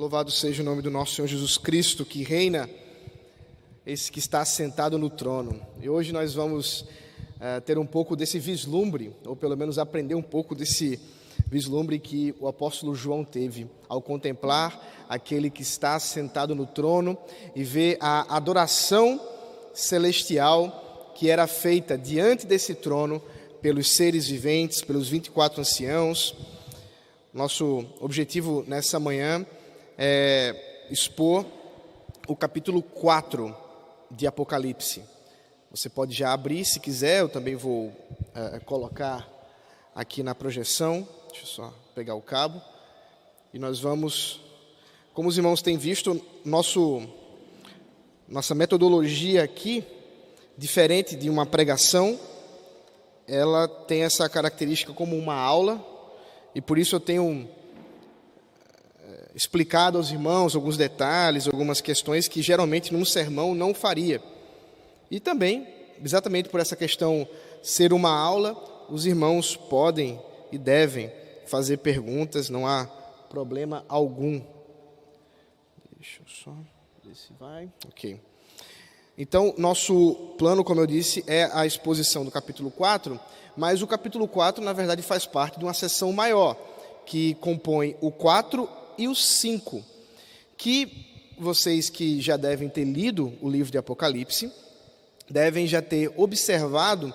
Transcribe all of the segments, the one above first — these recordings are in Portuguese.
Louvado seja o nome do nosso Senhor Jesus Cristo, que reina, esse que está sentado no trono. E hoje nós vamos uh, ter um pouco desse vislumbre, ou pelo menos aprender um pouco desse vislumbre que o apóstolo João teve ao contemplar aquele que está sentado no trono e ver a adoração celestial que era feita diante desse trono pelos seres viventes, pelos 24 anciãos. Nosso objetivo nessa manhã é expor o capítulo 4 de Apocalipse. Você pode já abrir se quiser, eu também vou é, colocar aqui na projeção. Deixa eu só pegar o cabo. E nós vamos, como os irmãos têm visto, nosso, nossa metodologia aqui, diferente de uma pregação, ela tem essa característica como uma aula, e por isso eu tenho explicado aos irmãos alguns detalhes, algumas questões que geralmente num sermão não faria. E também, exatamente por essa questão ser uma aula, os irmãos podem e devem fazer perguntas, não há problema algum. Deixa eu só ver se vai. Ok. Então, nosso plano, como eu disse, é a exposição do capítulo 4, mas o capítulo 4, na verdade, faz parte de uma seção maior, que compõe o 4 e o 5, que vocês que já devem ter lido o livro de Apocalipse, devem já ter observado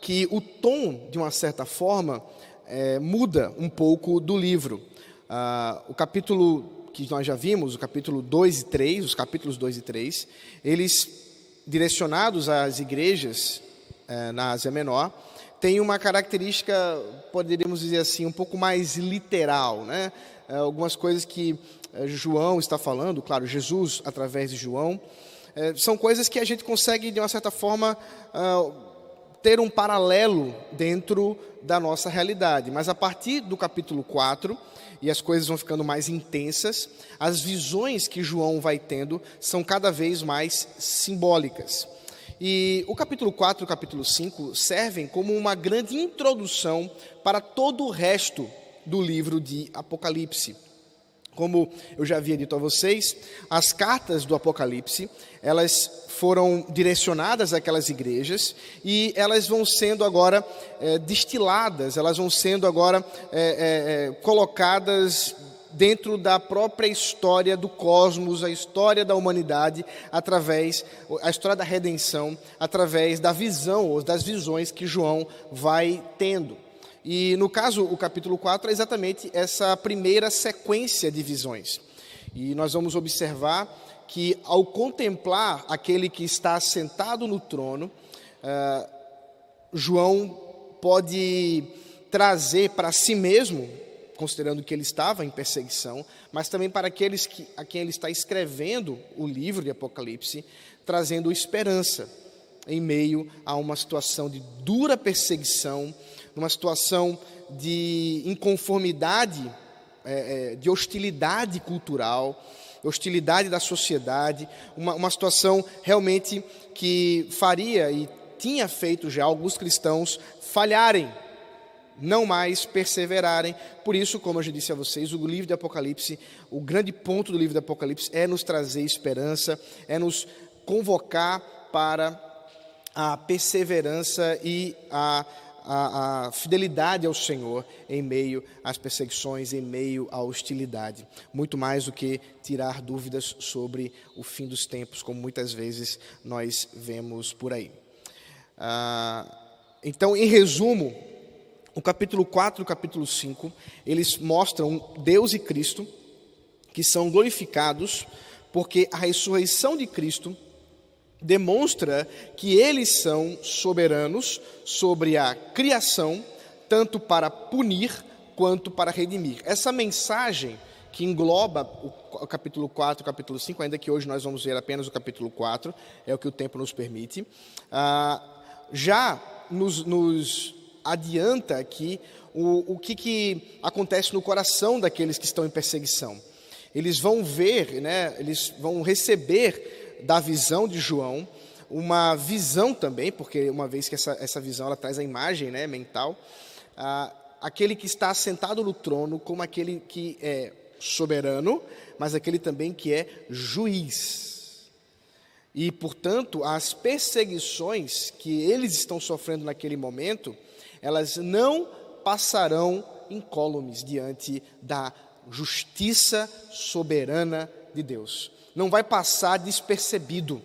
que o tom, de uma certa forma, é, muda um pouco do livro. Ah, o capítulo que nós já vimos, o capítulo 2 e 3, os capítulos 2 e 3, eles direcionados às igrejas é, na Ásia Menor, têm uma característica, poderíamos dizer assim, um pouco mais literal, né? É, algumas coisas que é, João está falando, claro, Jesus através de João, é, são coisas que a gente consegue, de uma certa forma, ter um paralelo dentro da nossa realidade. Mas a partir do capítulo 4, e as coisas vão ficando mais intensas, as visões que João vai tendo são cada vez mais simbólicas. E o capítulo 4 e o capítulo 5 servem como uma grande introdução para todo o resto do livro de Apocalipse. Como eu já havia dito a vocês, as cartas do Apocalipse, elas foram direcionadas àquelas igrejas e elas vão sendo agora é, destiladas, elas vão sendo agora é, é, colocadas dentro da própria história do cosmos, a história da humanidade, através, a história da redenção, através da visão ou das visões que João vai tendo. E no caso, o capítulo 4 é exatamente essa primeira sequência de visões. E nós vamos observar que, ao contemplar aquele que está sentado no trono, uh, João pode trazer para si mesmo, considerando que ele estava em perseguição, mas também para aqueles que, a quem ele está escrevendo o livro de Apocalipse, trazendo esperança em meio a uma situação de dura perseguição numa situação de inconformidade, é, é, de hostilidade cultural, hostilidade da sociedade, uma, situação realmente que faria e tinha feito já alguns cristãos falharem, não mais perseverarem. Por isso, como eu já disse a vocês, o livro de Apocalipse, o grande ponto do livro de Apocalipse é nos trazer esperança, é nos convocar para a perseverança e a a, a, fidelidade ao Senhor em meio às perseguições, em meio à hostilidade. Muito mais do que tirar dúvidas sobre o fim dos tempos, como muitas vezes nós vemos por aí. Ah, então, em resumo, o capítulo 4 e o capítulo 5, eles mostram Deus e Cristo que são glorificados porque a ressurreição de Cristo demonstra que eles são soberanos sobre a criação, tanto para punir quanto para redimir. Essa mensagem que engloba o capítulo 4 e o capítulo 5, ainda que hoje nós vamos ver apenas o capítulo 4, é o que o tempo nos permite, ah, já nos, nos, adianta aqui o, o que, que acontece no coração daqueles que estão em perseguição. Eles vão ver, né, eles vão receber da visão de João, uma visão também, porque uma vez que essa, essa visão ela traz a imagem né, mental, ah, aquele que está sentado no trono como aquele que é soberano, mas aquele também que é juiz. E, portanto, as perseguições que eles estão sofrendo naquele momento, elas não passarão incólumes diante da justiça soberana de Deus. Não vai passar despercebido.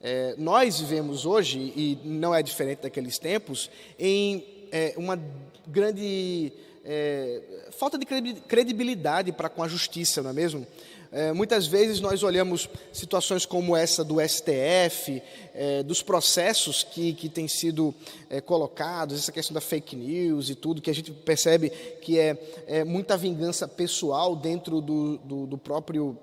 É, nós vivemos hoje, e não é diferente daqueles tempos, em é, uma grande é, falta de credibilidade para com a justiça, não é mesmo? É, muitas vezes nós olhamos situações como essa do STF, é, dos processos que, que têm sido é, colocados, essa questão da fake news e tudo, que a gente percebe que é, é muita vingança pessoal dentro do, do, do próprio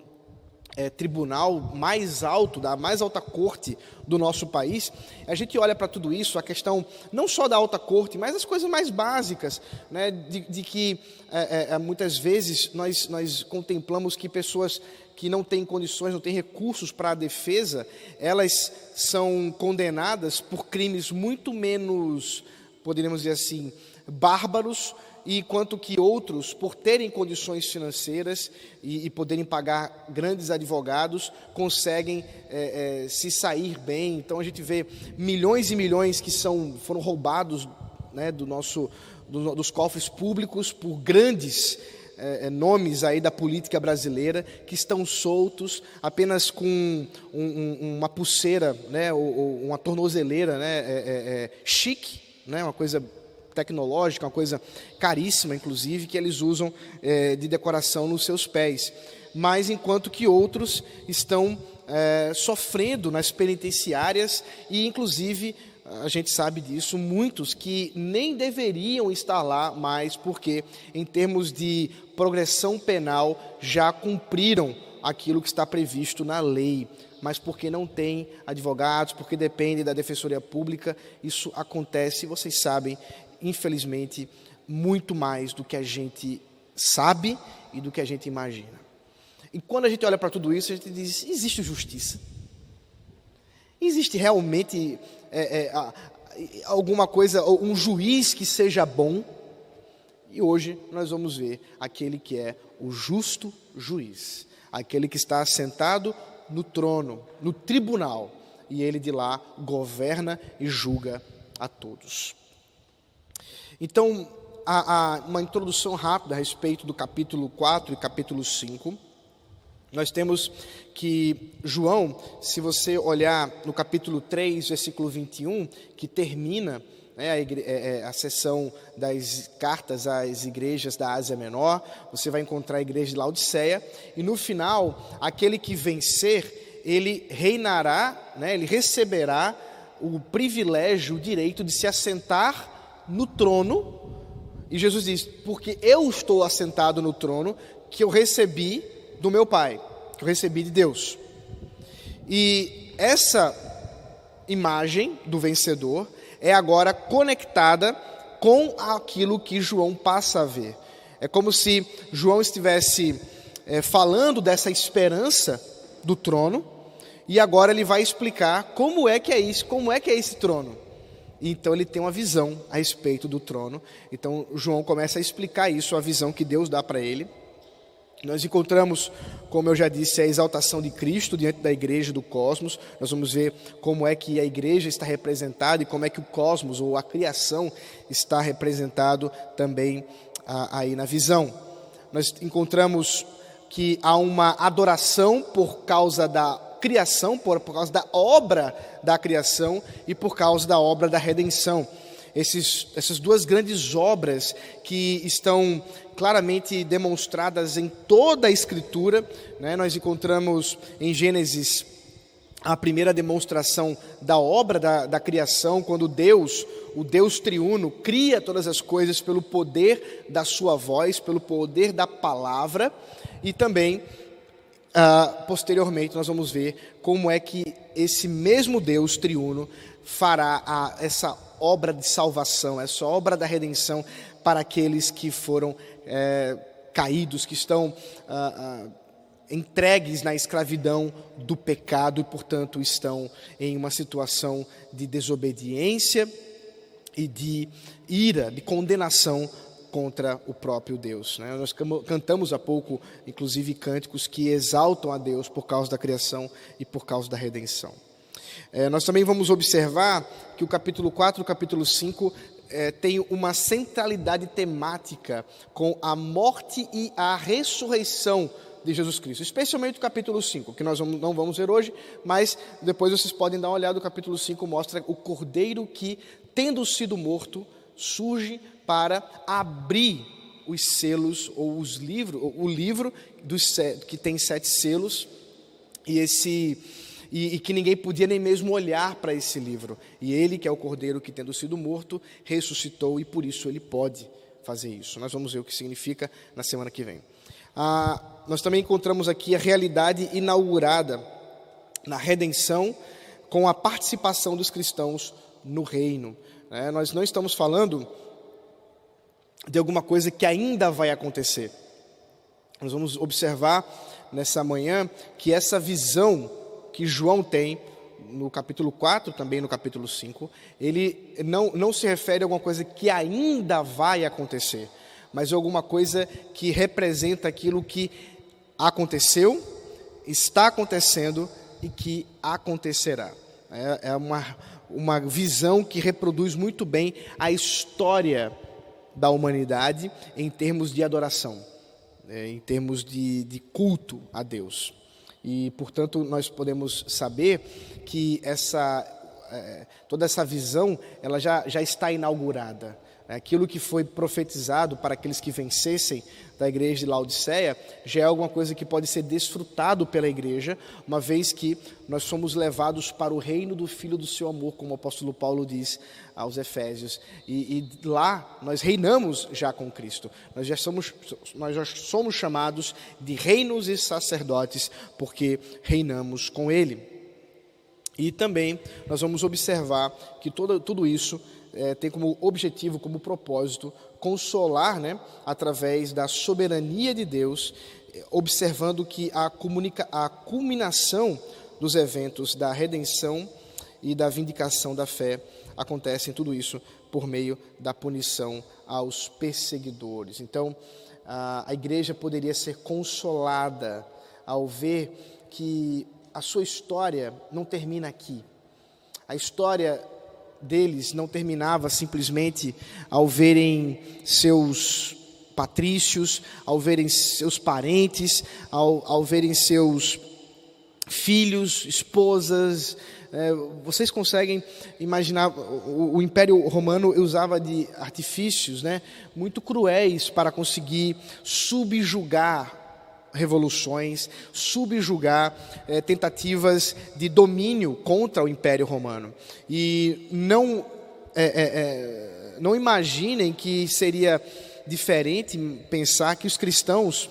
é, tribunal mais alto, da mais alta corte do nosso país, a gente olha para tudo isso, a questão não só da alta corte, mas as coisas mais básicas, né, de, de que é, é, muitas vezes nós, nós contemplamos que pessoas que não têm condições, não têm recursos para a defesa, elas são condenadas por crimes muito menos, poderíamos dizer assim, bárbaros e enquanto que outros, por terem condições financeiras e, e poderem pagar grandes advogados, conseguem é, é, se sair bem. Então a gente vê milhões e milhões que são, foram roubados né, do nosso, do, dos cofres públicos por grandes é, é nomes aí da política brasileira que estão soltos apenas com um, um, uma pulseira, né, ou, ou uma tornozeleira, né, é, é, chique, né, uma coisa tecnológica, uma coisa caríssima, inclusive, que eles usam é, de decoração nos seus pés. Mas enquanto que outros estão é, sofrendo nas penitenciárias e, inclusive, a gente sabe disso, muitos que nem deveriam estar lá mais, porque, em termos de progressão penal, já cumpriram aquilo que está previsto na lei, mas porque não tem advogados, porque depende da defensoria pública, isso acontece, vocês sabem, infelizmente, muito mais do que a gente sabe e do que a gente imagina. E quando a gente olha para tudo isso, a gente diz: existe justiça? Existe realmente é, é, alguma coisa, um juiz que seja bom? E hoje nós vamos ver aquele que é o justo juiz, aquele que está sentado no trono, no tribunal, e ele de lá governa e julga a todos. Então, há, há uma introdução rápida a respeito do capítulo 4 e capítulo 5. Nós temos que João, se você olhar no capítulo 3, versículo 21, que termina né, a, igre, é, é, a sessão das cartas às igrejas da Ásia Menor, você vai encontrar a igreja de Laodiceia, e no final, aquele que vencer, ele reinará, né, ele receberá o privilégio, o direito de se assentar no trono, e Jesus diz: Porque eu estou assentado no trono que eu recebi do meu Pai, que eu recebi de Deus. E essa imagem do vencedor é agora conectada com aquilo que João passa a ver. É como se João estivesse é, falando dessa esperança do trono, e agora ele vai explicar como é que é isso, como é que é esse trono. Então ele tem uma visão a respeito do trono. Então João começa a explicar isso, a visão que Deus dá para ele. Nós encontramos, como eu já disse, a exaltação de Cristo diante da igreja do cosmos. Nós vamos ver como é que a igreja está representada e como é que o cosmos ou a criação está representado também aí na visão. Nós encontramos que há uma adoração por causa da criação, por, por causa da obra da criação e por causa da obra da redenção. Esses, essas duas grandes obras que estão claramente demonstradas em toda a Escritura, né? nós encontramos em Gênesis a primeira demonstração da obra da, da criação, quando Deus, o Deus triuno, cria todas as coisas pelo poder da sua voz, pelo poder da palavra, e também Uh, posteriormente, nós vamos ver como é que esse mesmo Deus triuno fará a, essa obra de salvação, essa obra da redenção para aqueles que foram é, caídos, que estão uh, uh, entregues na escravidão do pecado e, portanto, estão em uma situação de desobediência e de ira, de condenação contra o próprio Deus. Né? Nós cantamos há pouco, inclusive, cânticos que exaltam a Deus por causa da criação e por causa da redenção. É, nós também vamos observar que o capítulo 4 e o capítulo 5 é, tem uma centralidade temática com a morte e a ressurreição de Jesus Cristo, especialmente o capítulo 5, que nós não vamos ver hoje, mas depois vocês podem dar uma olhada, o capítulo 5 mostra o cordeiro que, tendo sido morto, surge para abrir os selos ou os livros, o livro dos, que tem sete selos, e esse e, e, que ninguém podia nem mesmo olhar para esse livro. E ele, que é o cordeiro que, tendo sido morto, ressuscitou e por isso ele pode fazer isso. Nós vamos ver o que significa na semana que vem. Ah, nós também encontramos aqui a realidade inaugurada na redenção com a participação dos cristãos no reino. É, nós não estamos falando de alguma coisa que ainda vai acontecer. Nós vamos observar nessa manhã que essa visão que João tem no capítulo 4, também no capítulo 5, ele não, não se refere a alguma coisa que ainda vai acontecer, mas alguma coisa que representa aquilo que aconteceu, está acontecendo e que acontecerá. É, é uma, uma visão que reproduz muito bem a história da humanidade em termos de adoração, é, em termos de, de culto a Deus. E, portanto, nós podemos saber que essa, é, toda essa visão ela já, já está inaugurada. Aquilo que foi profetizado para aqueles que vencessem da igreja de Laodiceia já é alguma coisa que pode ser desfrutado pela igreja, uma vez que nós somos levados para o reino do Filho do seu amor, como o apóstolo Paulo diz aos Efésios. E, e lá nós reinamos já com Cristo. Nós já, somos, nós já somos chamados de reinos e sacerdotes, porque reinamos com Ele. E também nós vamos observar que todo, tudo isso é, tem como objetivo, como propósito, consolar, né, através da soberania de Deus, observando que a, comunica, a culminação dos eventos da redenção e da vindicação da fé acontece em tudo isso por meio da punição aos perseguidores. Então, a, a igreja poderia ser consolada ao ver que a sua história não termina aqui. A história deles não terminava simplesmente ao verem seus patrícios, ao verem seus parentes, ao, ao verem seus filhos, esposas. É, vocês conseguem imaginar, o, o, Império Romano usava de artifícios né, muito cruéis para conseguir subjugar revoluções, subjugar é, tentativas de domínio contra o Império Romano. E não, é, é, não imaginem que seria diferente pensar que os cristãos,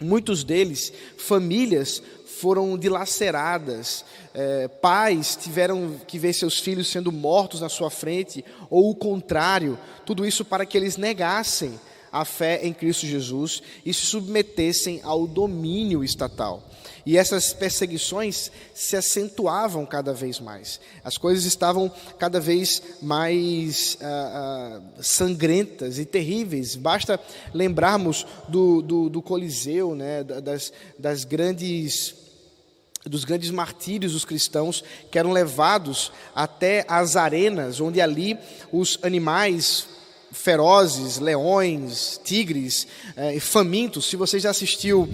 muitos deles, famílias, foram dilaceradas, é, pais tiveram que ver seus filhos sendo mortos na sua frente, ou o contrário, tudo isso para que eles negassem a fé em Cristo Jesus e se submetessem ao domínio estatal. E essas perseguições se acentuavam cada vez mais. As coisas estavam cada vez mais ah, ah, sangrentas e terríveis. Basta lembrarmos do, do, do Coliseu, né, das, das grandes dos grandes martírios dos cristãos que eram levados até as arenas, onde ali os animais ferozes, leões, tigres, é, famintos. Se você já assistiu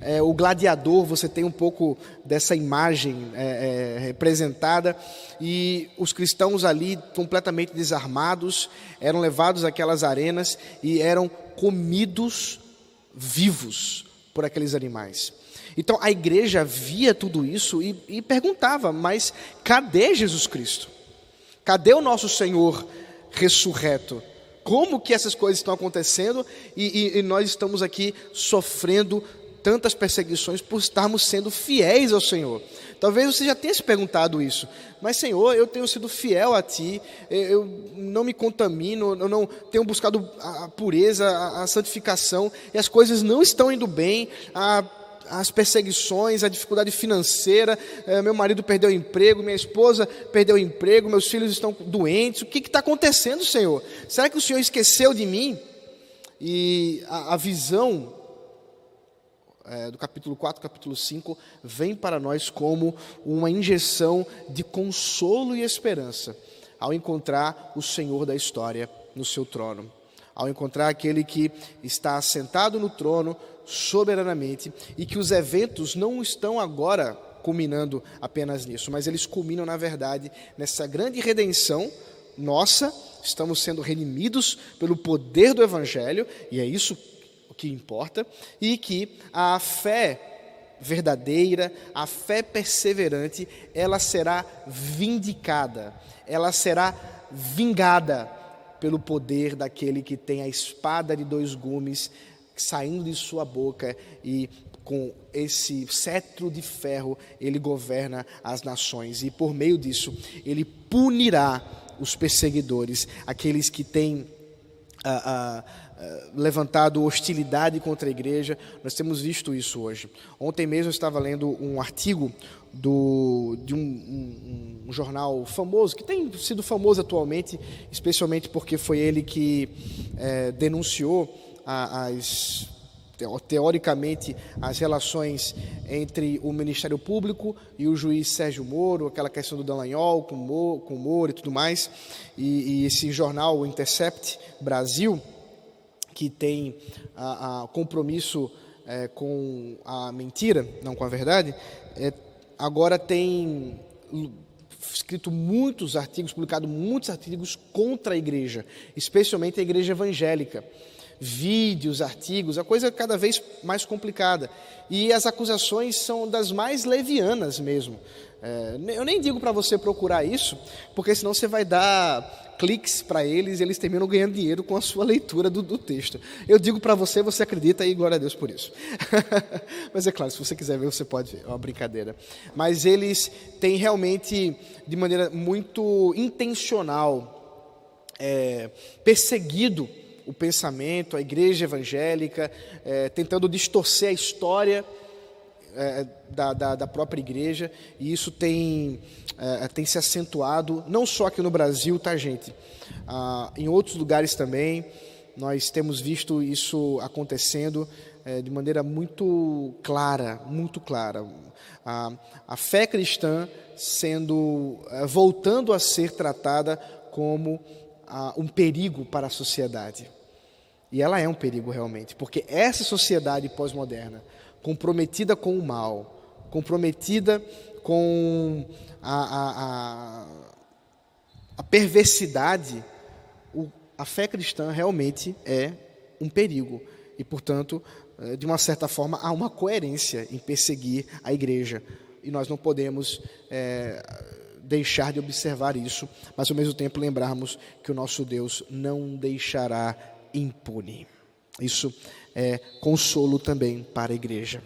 é, o Gladiador, você tem um pouco dessa imagem é, representada. E os cristãos ali, completamente desarmados, eram levados àquelas arenas e eram comidos vivos por aqueles animais. Então a igreja via tudo isso e, e perguntava: mas cadê Jesus Cristo? Cadê o nosso Senhor ressurreto? Como que essas coisas estão acontecendo e, e, e, nós estamos aqui sofrendo tantas perseguições por estarmos sendo fiéis ao Senhor. Talvez você já tenha se perguntado isso, mas Senhor, eu tenho sido fiel a Ti, eu não me contamino, eu não tenho buscado a pureza, a santificação, e as coisas não estão indo bem, a as perseguições, a dificuldade financeira, é, meu marido perdeu o emprego, minha esposa perdeu o emprego, meus filhos estão doentes. O que está acontecendo, Senhor? Será que o Senhor esqueceu de mim? E a, a visão é, do capítulo 4, capítulo 5, vem para nós como uma injeção de consolo e esperança ao encontrar o Senhor da história no seu trono, ao encontrar aquele que está sentado no trono soberanamente e que os eventos não estão agora culminando apenas nisso, mas eles culminam, na verdade, nessa grande redenção nossa, estamos sendo redimidos pelo poder do Evangelho, e é isso que importa, e que a fé verdadeira, a fé perseverante, ela será vindicada, ela será vingada pelo poder daquele que tem a espada de dois gumes saindo de sua boca e com esse cetro de ferro ele governa as nações e por meio disso ele punirá os perseguidores, aqueles que têm ah, ah, ah, levantado hostilidade contra a igreja. Nós temos visto isso hoje. Ontem mesmo eu estava lendo um artigo do, de um, um, um, jornal famoso, que tem sido famoso atualmente, especialmente porque foi ele que é, denunciou as teoricamente as relações entre o Ministério Público e o juiz Sérgio Moro, aquela questão do Dallagnol com o com Moro e tudo mais, e, e, esse jornal, o Intercept Brasil, que tem a, a compromisso é, com a mentira, não com a verdade, é, agora tem escrito muitos artigos, publicado muitos artigos contra a igreja, especialmente a igreja evangélica vídeos, artigos, a coisa é cada vez mais complicada. E as acusações são das mais levianas mesmo. É, eu nem digo para você procurar isso, porque senão você vai dar cliques para eles e eles terminam ganhando dinheiro com a sua leitura do, do texto. Eu digo para você, você acredita e glória a Deus por isso. Mas é claro, se você quiser ver, você pode ver, é uma brincadeira. Mas eles têm realmente, de maneira muito intencional, é, perseguido o pensamento, a igreja evangélica, é, tentando distorcer a história é, da, da, da, própria igreja, e isso tem, é, tem se acentuado, não só aqui no Brasil, tá, gente? Ah, em outros lugares também, nós temos visto isso acontecendo é, de maneira muito clara, muito clara. A, a fé cristã sendo, é, voltando a ser tratada como um perigo para a sociedade. E ela é um perigo realmente, porque essa sociedade pós-moderna, comprometida com o mal, comprometida com a, a, a, perversidade, o, a fé cristã realmente é um perigo. E, portanto, eh, de uma certa forma, há uma coerência em perseguir a igreja. E nós não podemos é, deixar de observar isso, mas ao mesmo tempo lembrarmos que o nosso Deus não deixará impune. Isso é consolo também para a igreja.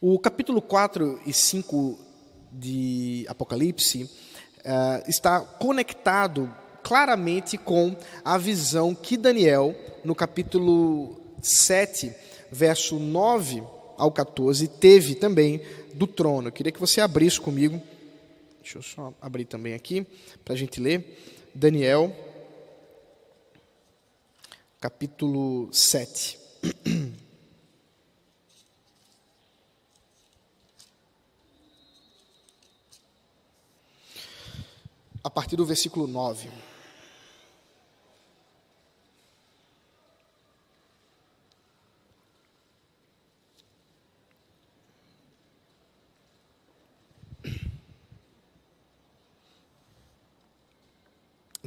O capítulo 4 e 5 de Apocalipse uh, está conectado claramente com a visão que Daniel, no capítulo 7, verso 9 ao 14, teve também do trono. Eu queria que você abrisse comigo Deixa eu só abrir também aqui para a gente ler. Daniel, capítulo 7. A partir do versículo 9.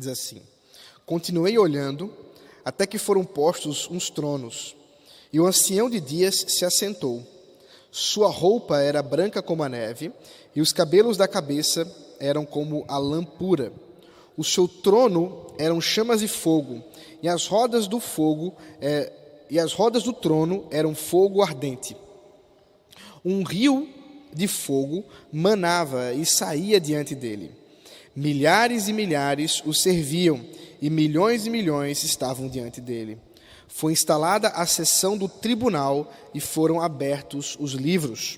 Diz assim: Continuei olhando até que foram postos uns tronos, e o ancião de dias se assentou. Sua roupa era branca como a neve, e os cabelos da cabeça eram como a lã pura. O seu trono eram chamas de fogo, e as rodas do fogo é, e as rodas do trono eram fogo ardente. Um rio de fogo manava e saía diante dele. Milhares e milhares o serviam e milhões e milhões estavam diante dele. Foi instalada a sessão do tribunal e foram abertos os livros.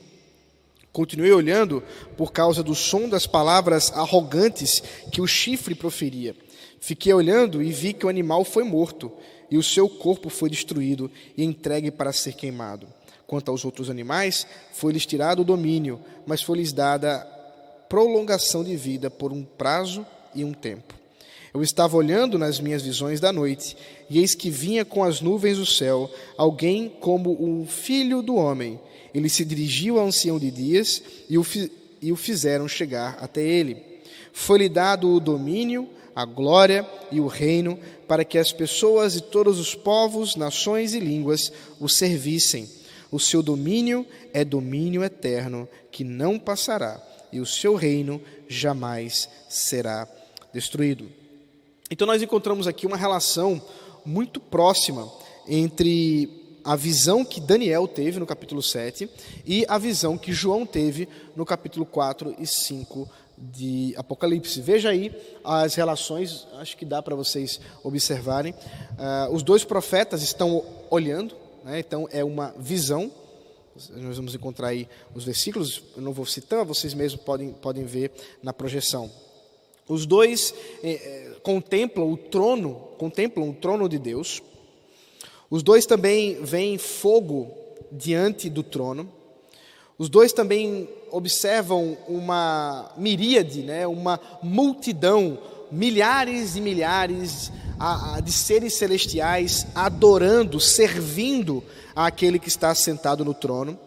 Continuei olhando por causa do som das palavras arrogantes que o chifre proferia. Fiquei olhando e vi que o animal foi morto, e o seu corpo foi destruído e entregue para ser queimado. Quanto aos outros animais, foi-lhes tirado o domínio, mas foi-lhes dada prolongação de vida por um prazo e um tempo. Eu estava olhando nas minhas visões da noite, e eis que vinha com as nuvens do céu alguém como o filho do homem. Ele se dirigiu ao ancião de dias e o, e o fizeram chegar até ele. Foi-lhe dado o domínio, a glória e o reino, para que as pessoas de todos os povos, nações e línguas o servissem. O seu domínio é domínio eterno, que não passará, e o seu reino jamais será destruído. Então, nós encontramos aqui uma relação muito próxima entre a visão que Daniel teve no capítulo 7 e a visão que João teve no capítulo 4 e 5 de Apocalipse. Veja aí as relações, acho que dá para vocês observarem. Uh, os dois profetas estão olhando, né, então é uma visão. Nós vamos encontrar aí os versículos, eu não vou citar, vocês mesmos podem, podem ver na projeção. Os dois eh, eh contemplam o trono, contemplam o trono de Deus. Os dois também veem fogo diante do trono. Os dois também observam uma miríade, né, uma multidão, milhares e milhares de seres celestiais adorando, servindo àquele que está sentado no trono.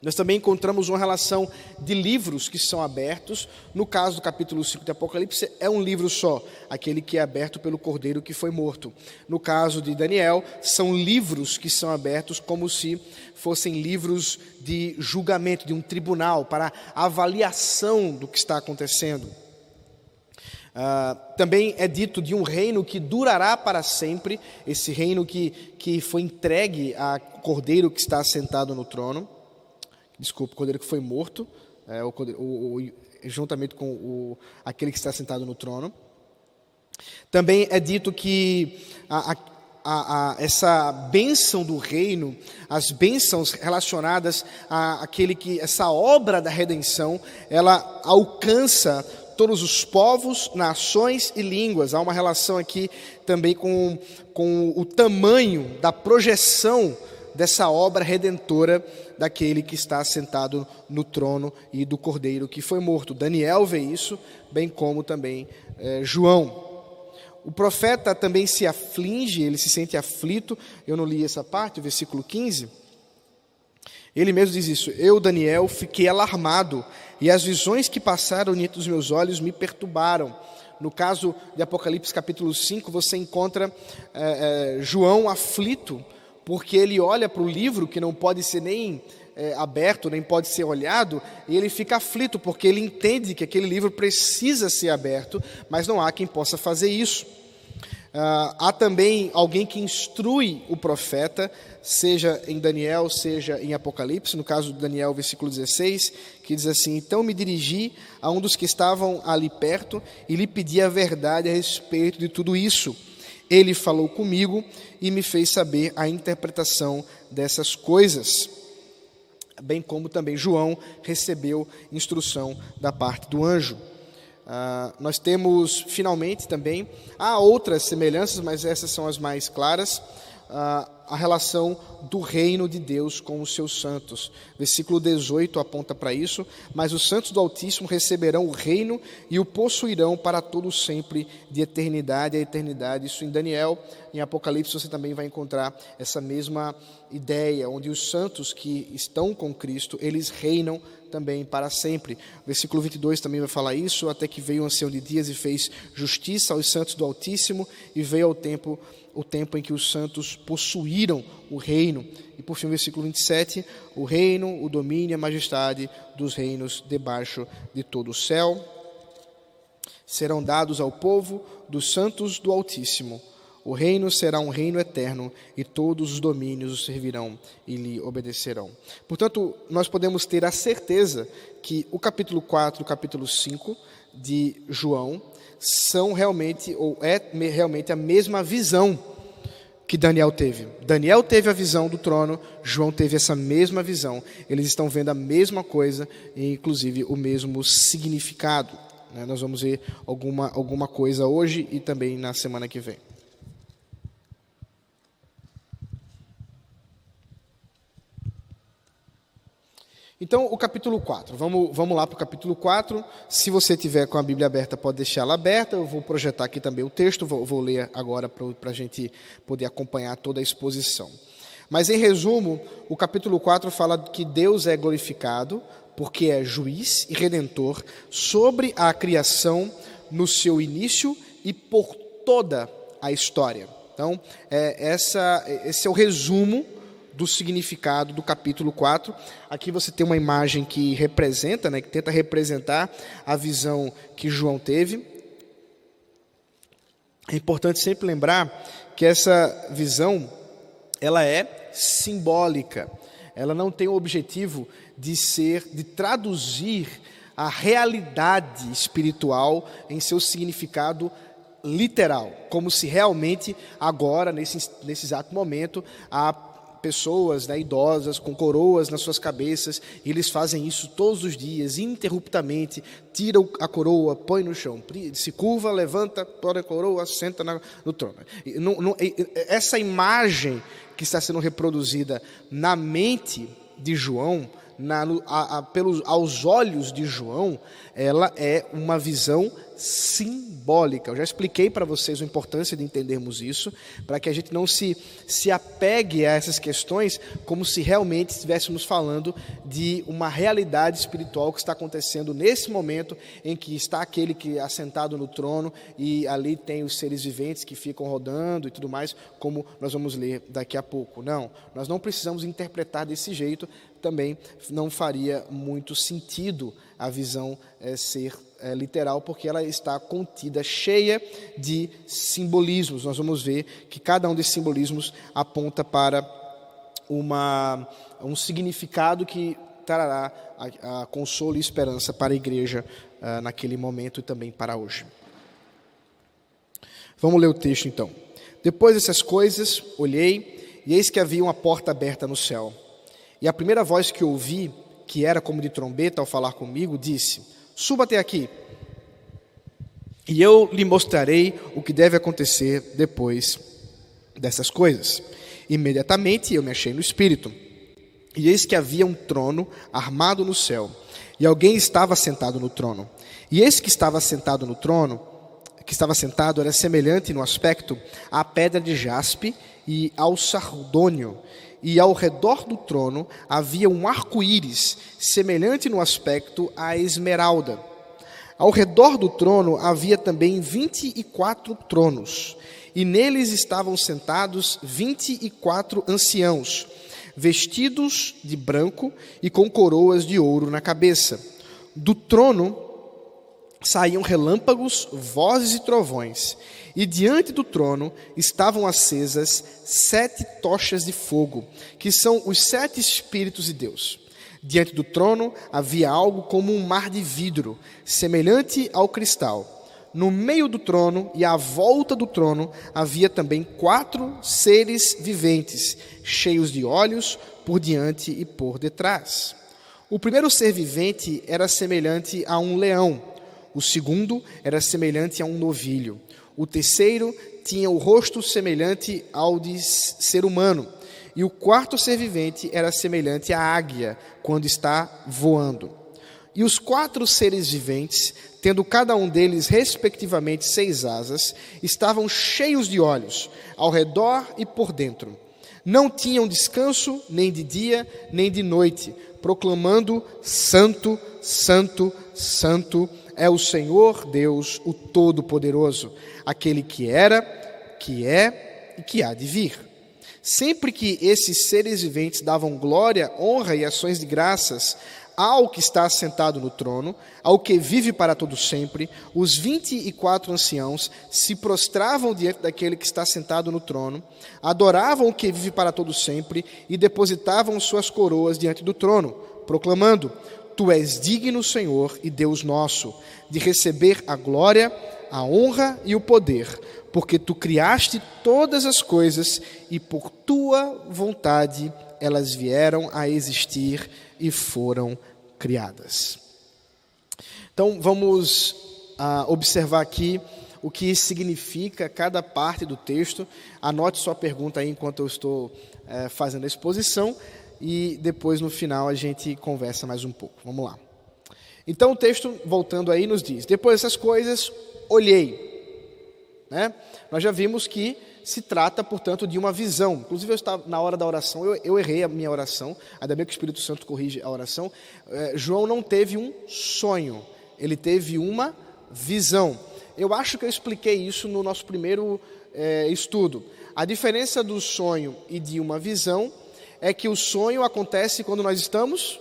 Nós também encontramos uma relação de livros que são abertos. No caso do capítulo 5 de Apocalipse, é um livro só, aquele que é aberto pelo cordeiro que foi morto. No caso de Daniel, são livros que são abertos como se fossem livros de julgamento, de um tribunal, para avaliação do que está acontecendo. Uh, também é dito de um reino que durará para sempre, esse reino que, que foi entregue a cordeiro que está sentado no trono desculpa, cordeiro que foi morto, é, o, o, o, juntamente com o, aquele que está sentado no trono. Também é dito que a, a, a, essa bênção do reino, as bênçãos relacionadas a aquele que essa obra da redenção, ela alcança todos os povos, nações e línguas. Há uma relação aqui também com, com o tamanho da projeção dessa obra redentora daquele que está sentado no trono e do cordeiro que foi morto. Daniel vê isso, bem como também é, João. O profeta também se aflige, ele se sente aflito. Eu não li essa parte, o versículo 15. Ele mesmo diz isso: Eu, Daniel, fiquei alarmado, e as visões que passaram entre os meus olhos me perturbaram. No caso de Apocalipse capítulo 5, você encontra é, é, João aflito porque ele olha para o livro que não pode ser nem é, aberto, nem pode ser olhado, e ele fica aflito, porque ele entende que aquele livro precisa ser aberto, mas não há quem possa fazer isso. Uh, há também alguém que instrui o profeta, seja em Daniel, seja em Apocalipse, no caso de Daniel, versículo 16, que diz assim: Então me dirigi a um dos que estavam ali perto e lhe pedi a verdade a respeito de tudo isso. Ele falou comigo e me fez saber a interpretação dessas coisas. Bem como também João recebeu instrução da parte do anjo. Uh, nós temos finalmente também, há outras semelhanças, mas essas são as mais claras. Uh, a relação do reino de Deus com os seus santos. Versículo 18 aponta para isso. Mas os santos do Altíssimo receberão o reino e o possuirão para todo sempre, de eternidade a eternidade. Isso em Daniel, em Apocalipse você também vai encontrar essa mesma ideia, onde os santos que estão com Cristo, eles reinam também para sempre. Versículo 22 também vai falar isso, até que veio o ancião de dias e fez justiça aos santos do Altíssimo e veio ao tempo o tempo em que os santos possuíram o reino. E por fim, versículo 27, o reino, o domínio e a majestade dos reinos debaixo de todo o céu serão dados ao povo dos santos do Altíssimo. O reino será um reino eterno e todos os domínios o servirão e lhe obedecerão. Portanto, nós podemos ter a certeza que o capítulo 4 e o capítulo 5 de João são realmente, ou é realmente a mesma visão que Daniel teve. Daniel teve a visão do trono, João teve essa mesma visão. Eles estão vendo a mesma coisa e, inclusive, o mesmo significado. Né? Nós vamos ver alguma, alguma coisa hoje e também na semana que vem. Então, o capítulo 4. Vamos, vamos lá para o capítulo 4. Se você tiver com a Bíblia aberta, pode deixar ela aberta. Eu vou projetar aqui também o texto, vou, vou ler agora para a gente poder acompanhar toda a exposição. Mas, em resumo, o capítulo 4 fala que Deus é glorificado porque é juiz e redentor sobre a criação no seu início e por toda a história. Então, é, essa, esse é o resumo do significado do capítulo 4. Aqui você tem uma imagem que representa, né, que tenta representar a visão que João teve. É importante sempre lembrar que essa visão ela é simbólica. Ela não tem o objetivo de ser de traduzir a realidade espiritual em seu significado literal, como se realmente agora nesse, nesse exato momento a pessoas né, idosas com coroas nas suas cabeças, e eles fazem isso todos os dias, interruptamente, tira a coroa, põe no chão, se curva, levanta, põe a coroa, senta na, no trono. Não, não, essa imagem que está sendo reproduzida na mente de João, na, a, a, pelos, aos olhos de João, ela é uma visão simbólica. Eu já expliquei para vocês a importância de entendermos isso, para que a gente não se, se apegue a essas questões como se realmente estivéssemos falando de uma realidade espiritual que está acontecendo nesse momento em que está aquele que é assentado no trono e ali tem os seres viventes que ficam rodando e tudo mais, como nós vamos ler daqui a pouco. Não, nós não precisamos interpretar desse jeito, também não faria muito sentido a visão é, ser é, literal, porque ela está contida, cheia de simbolismos. Nós vamos ver que cada um desses simbolismos aponta para uma, um significado que trará a, a consolo e esperança para a igreja uh, naquele momento e também para hoje. Vamos ler o texto então. Depois dessas coisas, olhei, e eis que havia uma porta aberta no céu. E a primeira voz que ouvi, que era como de trombeta ao falar comigo, disse: Suba até aqui, e eu lhe mostrarei o que deve acontecer depois dessas coisas. Imediatamente eu me achei no espírito, e eis que havia um trono armado no céu, e alguém estava sentado no trono. E esse que estava sentado no trono, que estava sentado, era semelhante no aspecto à pedra de jaspe e ao sardônio, e ao redor do trono havia um arco-íris, semelhante no aspecto à esmeralda. Ao redor do trono havia também vinte e quatro tronos, e neles estavam sentados vinte e quatro anciãos, vestidos de branco e com coroas de ouro na cabeça. Do trono saíam relâmpagos, vozes e trovões, e diante do trono estavam acesas sete tochas de fogo, que são os sete Espíritos de Deus. Diante do trono havia algo como um mar de vidro, semelhante ao cristal. No meio do trono e à volta do trono havia também quatro seres viventes, cheios de olhos por diante e por detrás. O primeiro ser vivente era semelhante a um leão, o segundo era semelhante a um novilho, o terceiro tinha o rosto semelhante ao de ser humano, e o quarto ser vivente era semelhante à águia quando está voando. E os quatro seres viventes, tendo cada um deles respectivamente seis asas, estavam cheios de olhos, ao redor e por dentro. Não tinham descanso nem de dia nem de noite, proclamando: Santo, Santo, Santo é o Senhor Deus, o Todo-Poderoso, aquele que era, que é e que há de vir. Sempre que esses seres viventes davam glória, honra e ações de graças ao que está sentado no trono, ao que vive para todo sempre, os vinte e quatro anciãos se prostravam diante daquele que está sentado no trono, adoravam o que vive para todo sempre e depositavam suas coroas diante do trono, proclamando: Tu és digno, Senhor e Deus nosso, de receber a glória, a honra e o poder porque tu criaste todas as coisas e por tua vontade elas vieram a existir e foram criadas. Então vamos ah, observar aqui o que significa cada parte do texto. Anote sua pergunta aí enquanto eu estou eh, fazendo a exposição. E depois no final a gente conversa mais um pouco. Vamos lá. Então o texto, voltando aí, nos diz: Depois dessas coisas, olhei. Né? Nós já vimos que se trata, portanto, de uma visão. Inclusive, eu estava na hora da oração, eu, eu errei a minha oração, ainda bem que o Espírito Santo corrige a oração. É, João não teve um sonho, ele teve uma visão. Eu acho que eu expliquei isso no nosso primeiro é, estudo. A diferença do sonho e de uma visão é que o sonho acontece quando nós estamos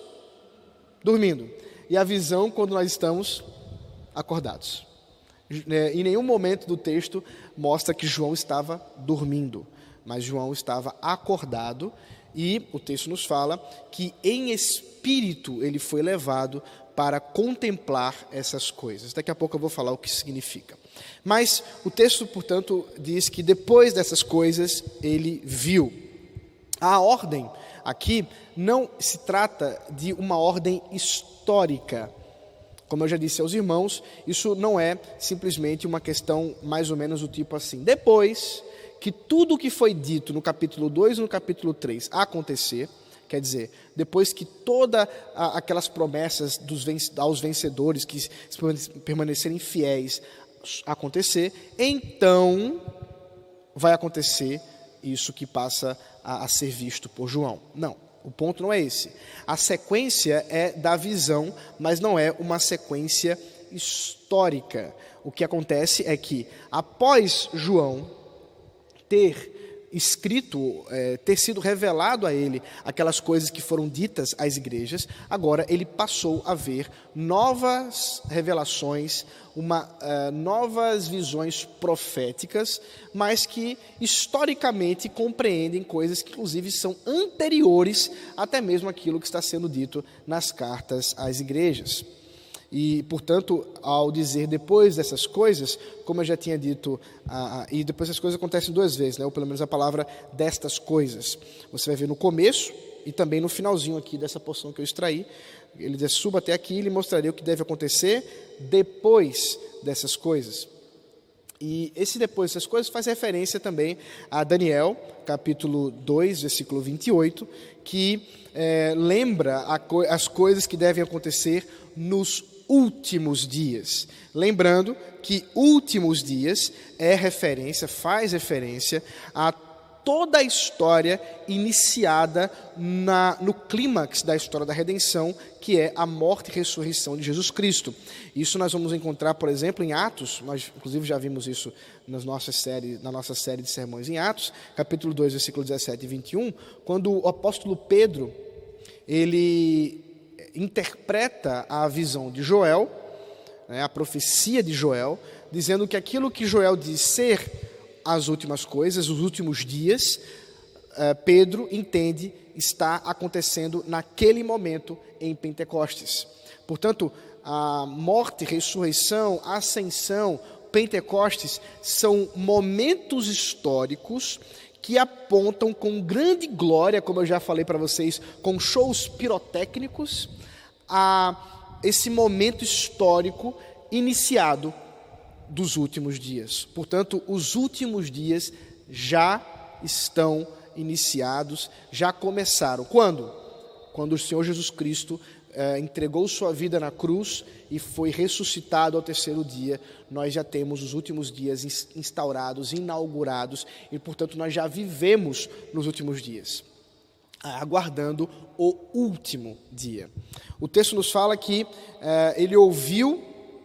dormindo e a visão quando nós estamos acordados. É, em nenhum momento do texto mostra que João estava dormindo, mas João estava acordado e o texto nos fala que em espírito ele foi levado para contemplar essas coisas. Daqui a pouco eu vou falar o que significa. Mas o texto, portanto, diz que depois dessas coisas ele viu. A ordem aqui não se trata de uma ordem histórica. Como eu já disse aos irmãos, isso não é simplesmente uma questão mais ou menos do tipo assim. Depois que tudo o que foi dito no capítulo 2 e no capítulo 3 acontecer, quer dizer, depois que todas aquelas promessas dos, aos vencedores que permanecerem fiéis acontecer, então vai acontecer isso que passa a, a ser visto por João. Não, o ponto não é esse. A sequência é da visão, mas não é uma sequência histórica. O que acontece é que, após João ter escrito, é, ter sido revelado a ele aquelas coisas que foram ditas às igrejas, agora ele passou a ver novas revelações, uma, uh, novas visões proféticas, mas que historicamente compreendem coisas que, inclusive, são anteriores até mesmo aquilo que está sendo dito nas cartas às igrejas. E, portanto, ao dizer depois dessas coisas, como eu já tinha dito, ah, e depois essas coisas acontecem duas vezes, né, ou pelo menos a palavra destas coisas. Você vai ver no começo e também no finalzinho aqui dessa porção que eu extraí. Ele diz: suba até aqui e lhe mostrarei o que deve acontecer depois dessas coisas. E esse depois dessas coisas faz referência também a Daniel, capítulo 2, versículo 28, que é, lembra co as coisas que devem acontecer nos últimos dias. Lembrando que últimos dias é referência, faz referência a toda a história iniciada na, no clímax da história da redenção, que é a morte e ressurreição de Jesus Cristo. Isso nós vamos encontrar, por exemplo, em Atos, nós inclusive já vimos isso nas nossas séries, na nossa série de sermões em Atos, capítulo 2, versículo 17 e 21, quando o apóstolo Pedro, ele interpreta a visão de Joel, né, a profecia de Joel, dizendo que aquilo que Joel diz ser as últimas coisas, os últimos dias, eh, Pedro entende está acontecendo naquele momento em Pentecostes. Portanto, a morte, ressurreição, ascensão, Pentecostes são momentos históricos que apontam com grande glória, como eu já falei para vocês, com shows pirotécnicos, a esse momento histórico iniciado dos últimos dias. Portanto, os últimos dias já estão iniciados, já começaram. Quando? Quando o Senhor Jesus Cristo entregou sua vida na cruz e foi ressuscitado ao terceiro dia, nós já temos os últimos dias instaurados, inaugurados, e portanto nós já vivemos nos últimos dias aguardando o último dia. O texto nos fala que eh, ele ouviu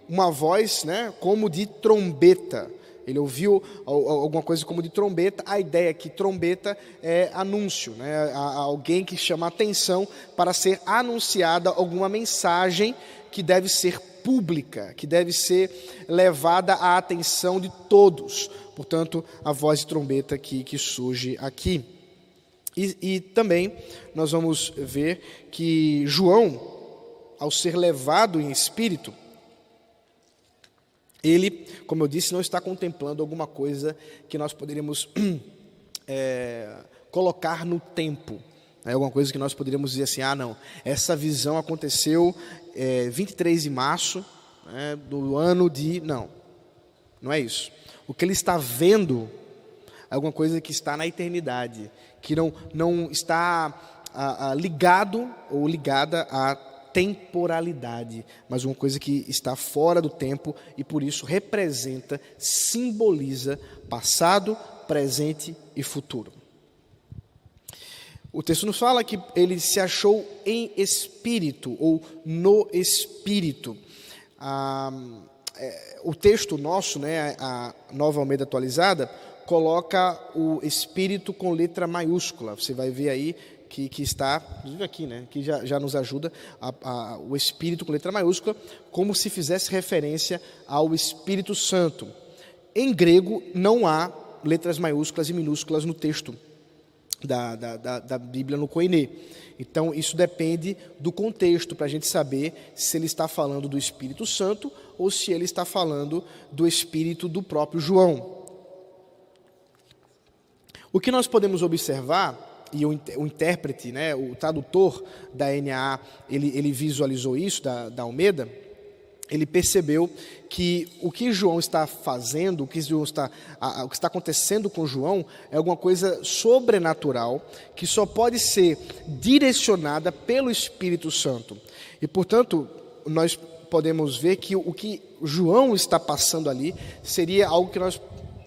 uma voz né, como de trombeta. Ele ouviu alguma coisa como de trombeta. A ideia é que trombeta é anúncio, né, alguém que chama atenção para ser anunciada alguma mensagem que deve ser pública, que deve ser levada à atenção de todos. Portanto, a voz de trombeta que, que surge aqui. E, e também nós vamos ver que João, ao ser levado em espírito, ele, como eu disse, não está contemplando alguma coisa que nós poderíamos é, colocar no tempo. É alguma coisa que nós poderíamos dizer assim: ah, não, essa visão aconteceu é, 23 de março né, do ano de. Não, não é isso. O que ele está vendo é alguma coisa que está na eternidade, que não, não está a, a, ligado ou ligada à temporalidade, mas uma coisa que está fora do tempo e por isso representa, simboliza passado, presente e futuro. O texto nos fala que ele se achou em espírito ou no espírito. Ah, é, o texto nosso, né, a nova Almeida atualizada, coloca o espírito com letra maiúscula. Você vai ver aí que, que está, inclusive aqui, né, que já, já nos ajuda, a, a, o espírito com letra maiúscula, como se fizesse referência ao Espírito Santo. Em grego, não há letras maiúsculas e minúsculas no texto da, da, da, da Bíblia no Koine. Então, isso depende do contexto, para a gente saber se ele está falando do Espírito Santo ou se ele está falando do Espírito do próprio João. O que nós podemos observar, e o, o intérprete, né, o tradutor da NAA, ele, ele visualizou isso, da, da Almeida, ele percebeu que o que João está fazendo, o que, João está, o que está acontecendo com João, é alguma coisa sobrenatural que só pode ser direcionada pelo Espírito Santo. E, portanto, nós podemos ver que o que João está passando ali seria algo que nós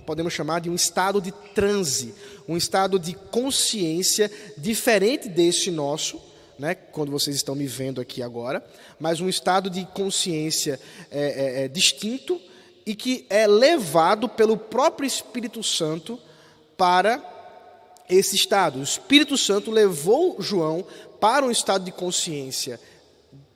podemos chamar de um estado de transe, um estado de consciência diferente deste nosso né, quando vocês estão me vendo aqui agora, mas um estado de consciência é, é, é, distinto e que é levado pelo próprio Espírito Santo para esse estado. O Espírito Santo levou João para um estado de consciência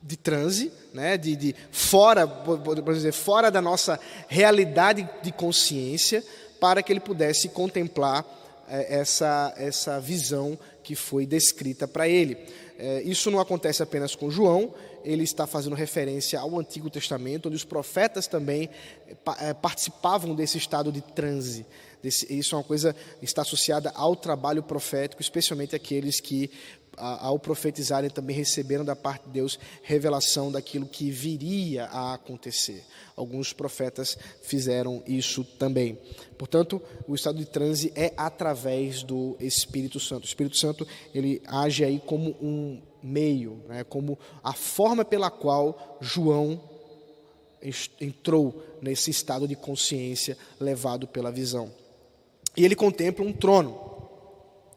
de transe, né, de, de fora, por dizer, fora da nossa realidade de consciência, para que ele pudesse contemplar essa, essa visão que foi descrita para ele. É, isso não acontece apenas com João, ele está fazendo referência ao Antigo Testamento, onde os profetas também é, participavam desse estado de transe. isso é uma coisa está associada ao trabalho profético, especialmente aqueles que ao profetizarem, também receberam da parte de Deus revelação daquilo que viria a acontecer. Alguns profetas fizeram isso também. Portanto, o estado de transe é através do Espírito Santo. O Espírito Santo ele age aí como um meio, né, como a forma pela qual João entrou nesse estado de consciência levado pela visão. E ele contempla um trono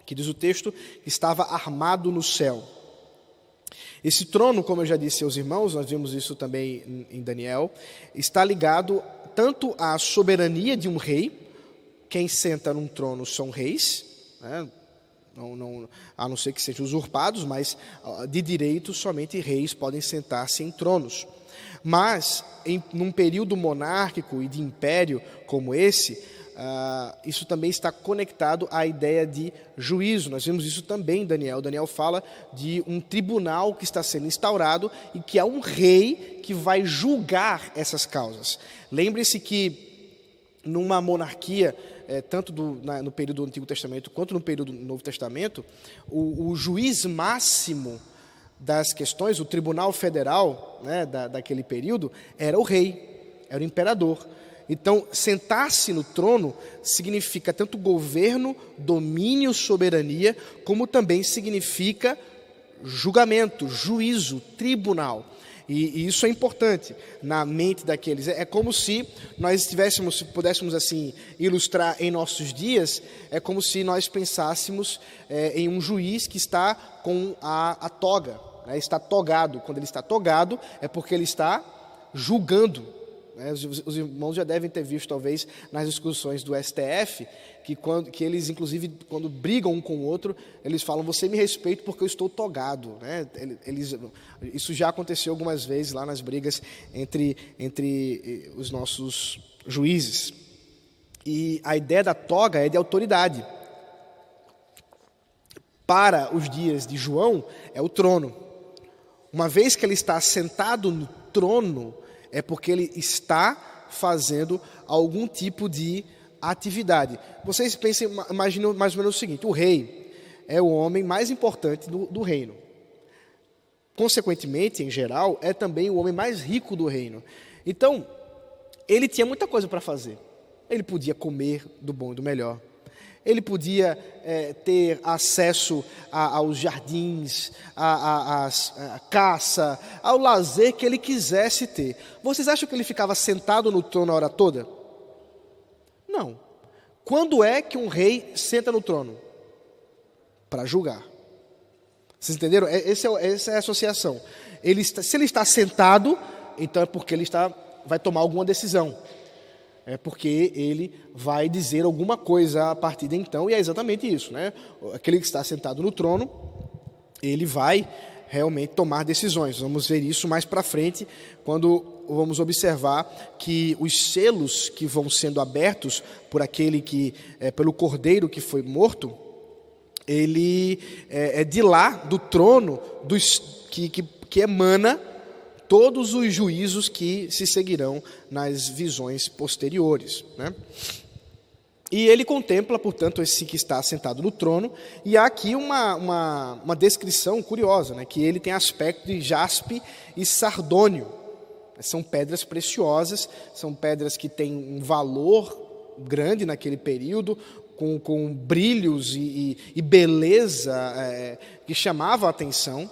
que diz o texto, estava armado no céu. Esse trono, como eu já disse aos irmãos, nós vimos isso também em Daniel, está ligado tanto à soberania de um rei, quem senta num trono são reis, né? não, não, a não ser que sejam usurpados, mas de direito somente reis podem sentar-se em tronos. Mas, em num período monárquico e de império como esse, Uh, isso também está conectado à ideia de juízo. Nós vemos isso também em Daniel. Daniel fala de um tribunal que está sendo instaurado e que há um rei que vai julgar essas causas. Lembre-se que numa monarquia, é, tanto do, na, no período do Antigo Testamento quanto no período do Novo Testamento, o, o juiz máximo das questões, o tribunal federal né, da, daquele período, era o rei, era o imperador. Então, sentar-se no trono significa tanto governo, domínio, soberania, como também significa julgamento, juízo, tribunal. E, e, isso é importante na mente daqueles. É, é como se nós estivéssemos, se pudéssemos assim ilustrar em nossos dias, é como se nós pensássemos é, em um juiz que está com a, a toga, né, está togado. Quando ele está togado, é porque ele está julgando os, os, irmãos já devem ter visto, talvez, nas discussões do STF, que, quando, que eles, inclusive, quando brigam um com o outro, eles falam: Você me respeita porque eu estou togado. Né? Eles, isso já aconteceu algumas vezes lá nas brigas entre, entre eh, os nossos juízes. E a ideia da toga é de autoridade. Para os dias de João, é o trono. Uma vez que ele está sentado no trono, é porque ele está fazendo algum tipo de atividade. Vocês pensem, imaginem mais ou menos o seguinte: o rei é o homem mais importante do, do reino. Consequentemente, em geral, é também o homem mais rico do reino. Então, ele tinha muita coisa para fazer. Ele podia comer do bom e do melhor. Ele podia é, ter acesso a, aos jardins, à caça, ao lazer que ele quisesse ter. Vocês acham que ele ficava sentado no trono a hora toda? Não. Quando é que um rei senta no trono? Para julgar. Vocês entenderam? É, esse é, essa é a associação. Ele está, se ele está sentado, então é porque ele está, vai tomar alguma decisão. É porque ele vai dizer alguma coisa a partir de então, e é exatamente isso. Né? Aquele que está sentado no trono, ele vai realmente tomar decisões. Vamos ver isso mais para frente, quando vamos observar que os selos que vão sendo abertos por aquele que, é, pelo cordeiro que foi morto, ele é, é de lá, do trono, dos, que, que, que emana todos os juízos que se seguirão nas visões posteriores. Né? E ele contempla, portanto, esse que está sentado no trono, e há aqui uma, uma, uma descrição curiosa, né? que ele tem aspecto de jaspe e sardônio. São pedras preciosas, são pedras que têm um valor grande naquele período, com, com brilhos e, e, e beleza é, que chamava a atenção.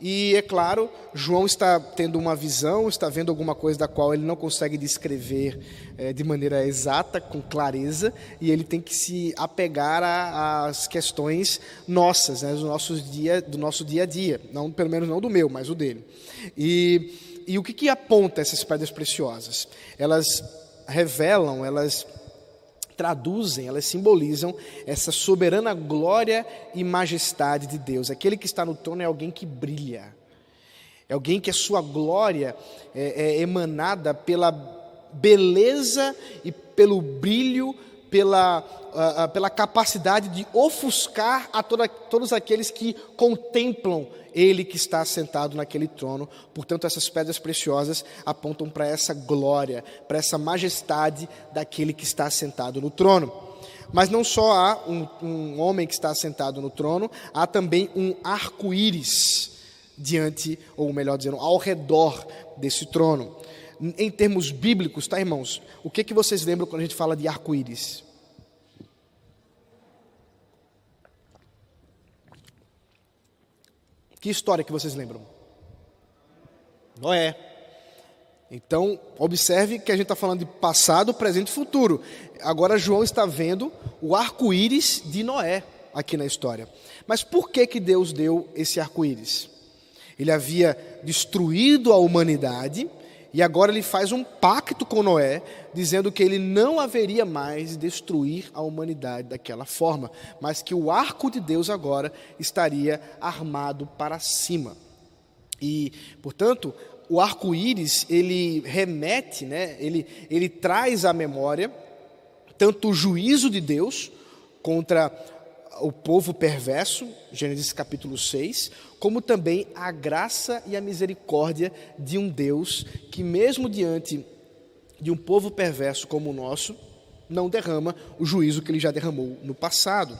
E é claro, João está tendo uma visão, está vendo alguma coisa da qual ele não consegue descrever é, de maneira exata, com clareza, e ele tem que se apegar às questões nossas, né, do, nossos dia, do nosso dia a dia, não, pelo menos não do meu, mas o dele. E, e o que, que aponta essas pedras preciosas? Elas revelam, elas traduzem, elas simbolizam essa soberana glória e majestade de Deus. Aquele que está no trono é alguém que brilha, é alguém que a sua glória é, é emanada pela beleza e pelo brilho, pela, uh, pela capacidade de ofuscar a toda, todos aqueles que contemplam ele que está sentado naquele trono. Portanto, essas pedras preciosas apontam para essa glória, para essa majestade daquele que está sentado no trono. Mas não só há um, um homem que está sentado no trono, há também um arco-íris diante, ou melhor dizendo, ao redor desse trono. Em termos bíblicos, tá, irmãos? O que, que vocês lembram quando a gente fala de arco-íris? Que história que vocês lembram? Noé. Então, observe que a gente está falando de passado, presente e futuro. Agora, João está vendo o arco-íris de Noé aqui na história. Mas por que, que Deus deu esse arco-íris? Ele havia destruído a humanidade e agora ele faz um pacto com Noé, dizendo que ele não haveria mais destruir a humanidade daquela forma, mas que o arco de Deus agora estaria armado para cima. E, portanto, o arco-íris, ele remete, né, ele, ele traz à memória tanto o juízo de Deus contra o povo perverso, Gênesis capítulo 6, como também a graça e a misericórdia de um Deus que, mesmo diante de um povo perverso como o nosso, não derrama o juízo que ele já derramou no passado.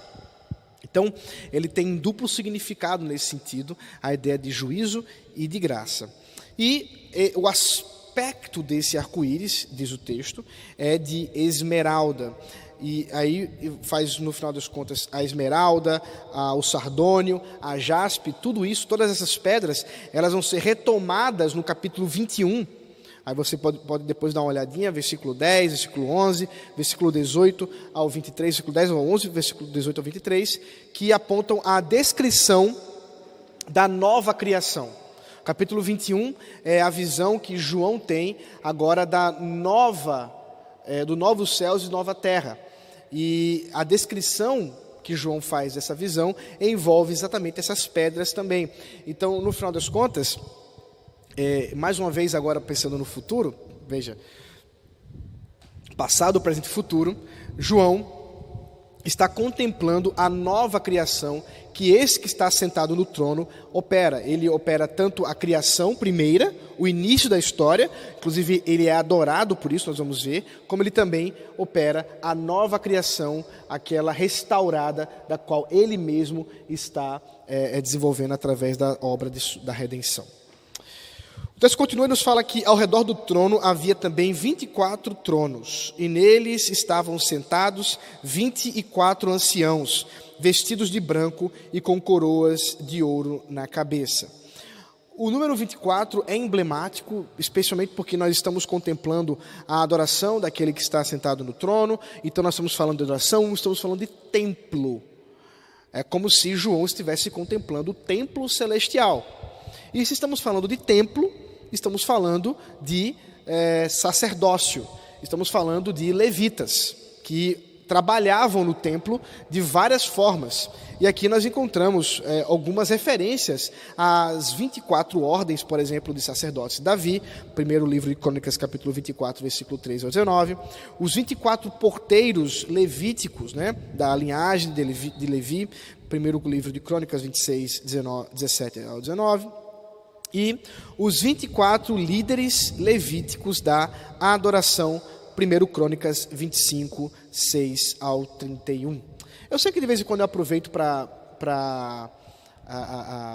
Então, ele tem duplo significado nesse sentido, a ideia de juízo e de graça. E, e o aspecto desse arco-íris, diz o texto, é de esmeralda e aí faz no final das contas a esmeralda, a, o sardônio, a jaspe, tudo isso, todas essas pedras, elas vão ser retomadas no capítulo 21. Aí você pode, pode depois dar uma olhadinha, versículo 10, versículo 11, versículo 18 ao 23, versículo 10 ao 11, versículo 18 ao 23, que apontam a descrição da nova criação. Capítulo 21 é a visão que João tem agora da nova, é, do novo céus e nova terra. E a descrição que João faz dessa visão envolve exatamente essas pedras também. Então, no final das contas, é, mais uma vez agora pensando no futuro, veja, passado, presente e futuro, João está contemplando a nova criação que esse que está sentado no trono opera. Ele opera tanto a criação primeira, o início da história, inclusive ele é adorado por isso, nós vamos ver, como ele também opera a nova criação, aquela restaurada, da qual ele mesmo está é, desenvolvendo através da obra de, da redenção. O texto continua e nos fala que ao redor do trono havia também 24 tronos, e neles estavam sentados 24 anciãos, vestidos de branco e com coroas de ouro na cabeça. O número 24 é emblemático, especialmente porque nós estamos contemplando a adoração daquele que está sentado no trono, então nós estamos falando de adoração, estamos falando de templo. É como se João estivesse contemplando o templo celestial. E se estamos falando de templo, estamos falando de é, sacerdócio, estamos falando de levitas, que trabalhavam no templo de várias formas. E aqui nós encontramos é, algumas referências às 24 ordens, por exemplo, de sacerdotes. Davi, primeiro livro de Crônicas, capítulo 24, versículo 3 ao 19. Os 24 porteiros levíticos, né, da linhagem de Levi, primeiro livro de Crônicas 26, 19, 17 ao 19 e os 24 líderes levíticos da adoração, 1 Crônicas 25, 6 ao 31. Eu sei que de vez em quando eu aproveito para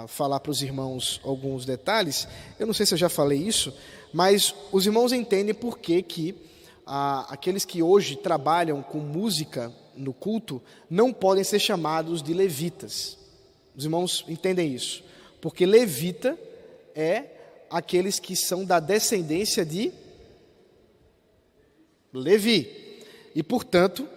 falar para os irmãos alguns detalhes, eu não sei se eu já falei isso, mas os irmãos entendem por que, que aqueles que hoje trabalham com música no culto não podem ser chamados de levitas. Os irmãos entendem isso, porque levita é aqueles que são da descendência de Levi. E, portanto,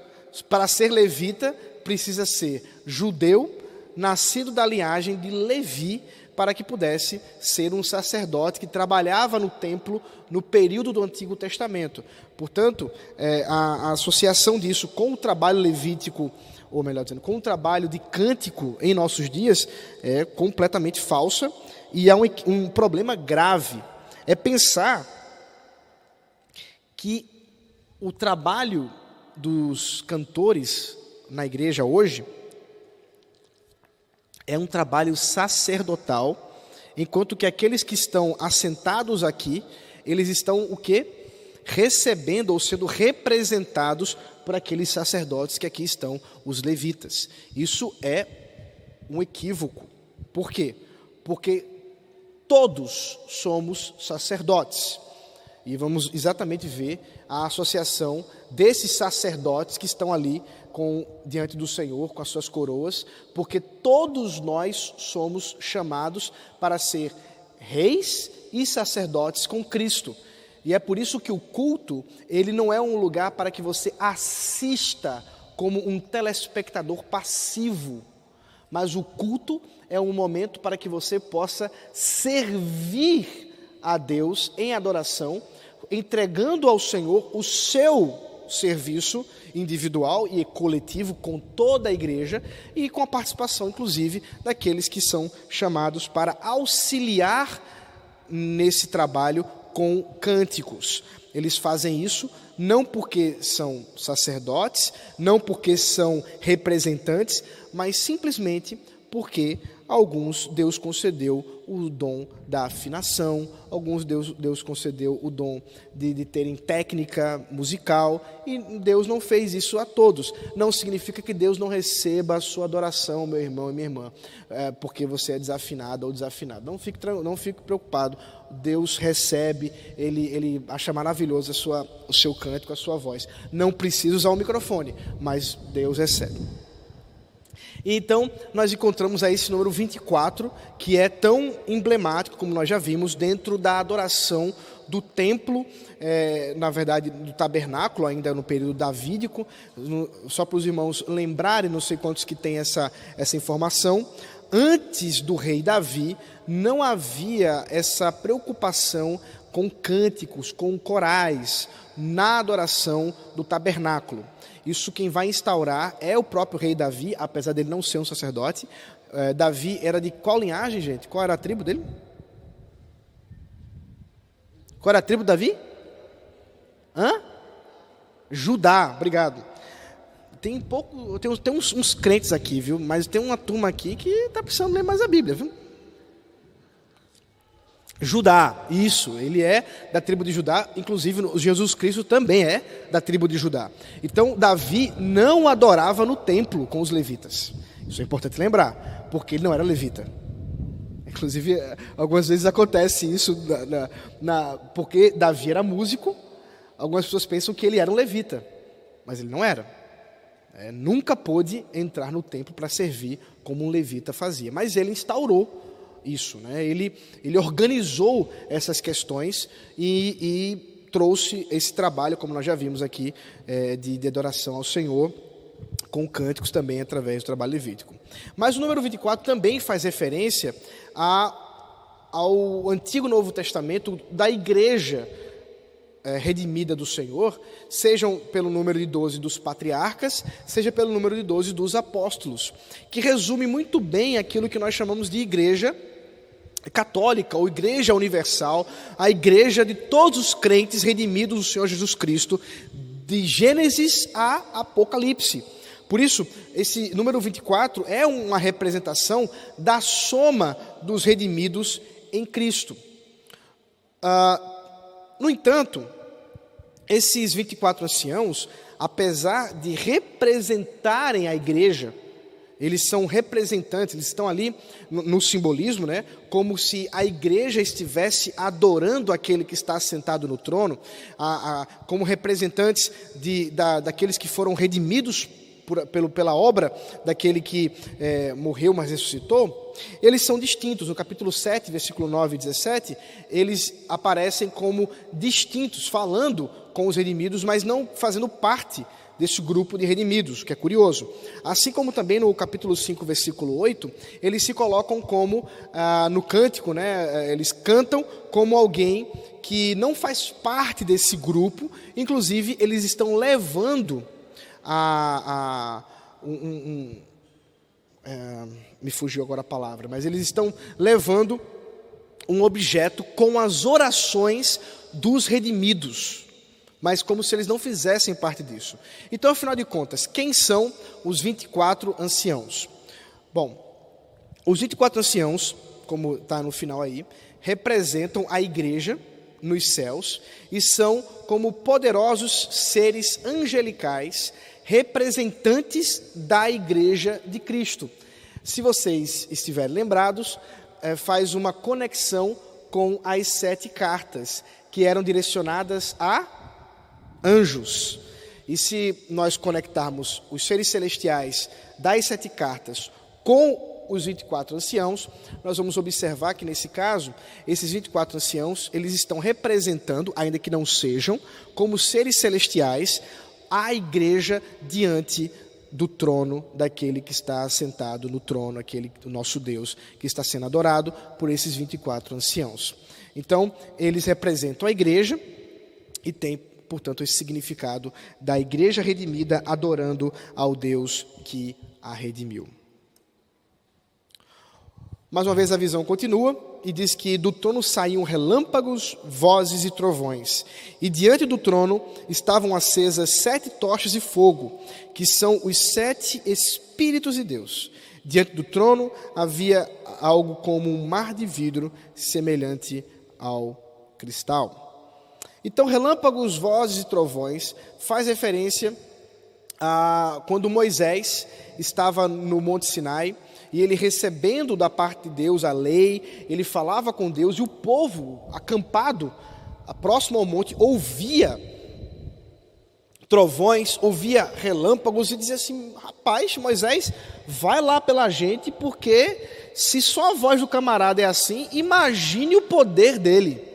para ser levita, precisa ser judeu, nascido da linhagem de Levi, para que pudesse ser um sacerdote que trabalhava no templo no período do Antigo Testamento. Portanto, é, a, a associação disso com o trabalho levítico ou melhor dizendo, com o trabalho de cântico em nossos dias é completamente falsa e há um, um problema grave. É pensar que o trabalho dos cantores na igreja hoje é um trabalho sacerdotal, enquanto que aqueles que estão assentados aqui, eles estão o quê? Recebendo ou sendo representados por aqueles sacerdotes que aqui estão, os levitas. Isso é um equívoco. Por quê? Porque todos somos sacerdotes. E vamos exatamente ver a associação desses sacerdotes que estão ali com, diante do Senhor com as suas coroas, porque todos nós somos chamados para ser reis e sacerdotes com Cristo. E é por isso que o culto, ele não é um lugar para que você assista como um telespectador passivo, mas o culto é um momento para que você possa servir a Deus em adoração, entregando ao Senhor o seu serviço individual e coletivo com toda a igreja e com a participação, inclusive, daqueles que são chamados para auxiliar nesse trabalho com cânticos. Eles fazem isso não porque são sacerdotes, não porque são representantes, mas simplesmente porque alguns Deus concedeu o dom da afinação, alguns Deus, Deus concedeu o dom de, de terem técnica musical, e Deus não fez isso a todos. Não significa que Deus não receba a sua adoração, meu irmão e minha irmã, é, porque você é desafinado ou desafinado. Não fique, não fique preocupado. Deus recebe, ele, ele acha maravilhoso a sua, o seu canto, a sua voz. Não precisa usar o microfone, mas Deus recebe. Então nós encontramos aí esse número 24, que é tão emblemático, como nós já vimos, dentro da adoração do templo, é, na verdade, do tabernáculo, ainda no período davídico. No, só para os irmãos lembrarem, não sei quantos que têm essa, essa informação. Antes do rei Davi, não havia essa preocupação com cânticos, com corais, na adoração do tabernáculo. Isso quem vai instaurar é o próprio rei Davi, apesar dele não ser um sacerdote. É, Davi era de qual linhagem, gente? Qual era a tribo dele? Qual era a tribo de Davi? Hã? Judá, obrigado. Tem pouco, tem, tem uns, uns crentes aqui, viu? Mas tem uma turma aqui que está precisando ler mais a Bíblia, viu? Judá, isso, ele é da tribo de Judá, inclusive Jesus Cristo também é da tribo de Judá. Então, Davi não adorava no templo com os levitas. Isso é importante lembrar, porque ele não era levita. Inclusive, algumas vezes acontece isso, na, na, na, porque Davi era músico, algumas pessoas pensam que ele era um levita, mas ele não era. É, nunca pôde entrar no templo para servir como um levita fazia, mas ele instaurou isso, né? ele, ele organizou essas questões e, e trouxe esse trabalho, como nós já vimos aqui, é, de, de adoração ao Senhor, com cânticos também através do trabalho levítico. Mas o número 24 também faz referência a, ao Antigo Novo Testamento da igreja é, redimida do Senhor, sejam pelo número de 12 dos patriarcas, seja pelo número de 12 dos apóstolos, que resume muito bem aquilo que nós chamamos de igreja católica ou igreja universal, a igreja de todos os crentes redimidos do Senhor Jesus Cristo, de Gênesis a Apocalipse. Por isso, esse número 24 é uma representação da soma dos redimidos em Cristo. Ah, no entanto, esses 24 anciãos, apesar de representarem a igreja, eles são representantes, eles estão ali no, no, simbolismo, né? Como se a igreja estivesse adorando aquele que está sentado no trono, a, a, como representantes de, da, daqueles que foram redimidos por, pelo, pela obra daquele que é, morreu, mas ressuscitou. Eles são distintos. No capítulo 7, versículo 9 e 17, eles aparecem como distintos, falando com os redimidos, mas não fazendo parte desse grupo de redimidos, que é curioso. Assim como também no capítulo 5, versículo 8, eles se colocam como, ah, no cântico, né, eles cantam como alguém que não faz parte desse grupo, inclusive eles estão levando a, a um, um, é, me fugiu agora a palavra, mas eles estão levando um objeto com as orações dos redimidos mas como se eles não fizessem parte disso. Então, afinal de contas, quem são os 24 anciãos? Bom, os 24 anciãos, como está no final aí, representam a igreja nos céus e são como poderosos seres angelicais, representantes da igreja de Cristo. Se vocês estiverem lembrados, é, faz uma conexão com as sete cartas que eram direcionadas a anjos. E se nós conectarmos os seres celestiais das sete cartas com os 24 anciãos, nós vamos observar que nesse caso, esses 24 anciãos, eles estão representando, ainda que não sejam, como seres celestiais, a igreja diante do trono daquele que está sentado no trono, aquele do nosso Deus que está sendo adorado por esses 24 anciãos. Então, eles representam a igreja e têm portanto, esse significado da igreja redimida adorando ao Deus que a redimiu. Mais uma vez a visão continua e diz que do trono saíam relâmpagos, vozes e trovões. E diante do trono estavam acesas sete tochas de fogo, que são os sete Espíritos de Deus. Diante do trono havia algo como um mar de vidro semelhante ao cristal. Então, relâmpagos, vozes e trovões faz referência a quando Moisés estava no Monte Sinai e ele recebendo da parte de Deus a lei, ele falava com Deus e o povo acampado próximo ao monte ouvia trovões, ouvia relâmpagos e dizia assim: rapaz, Moisés, vai lá pela gente, porque se só a voz do camarada é assim, imagine o poder dele.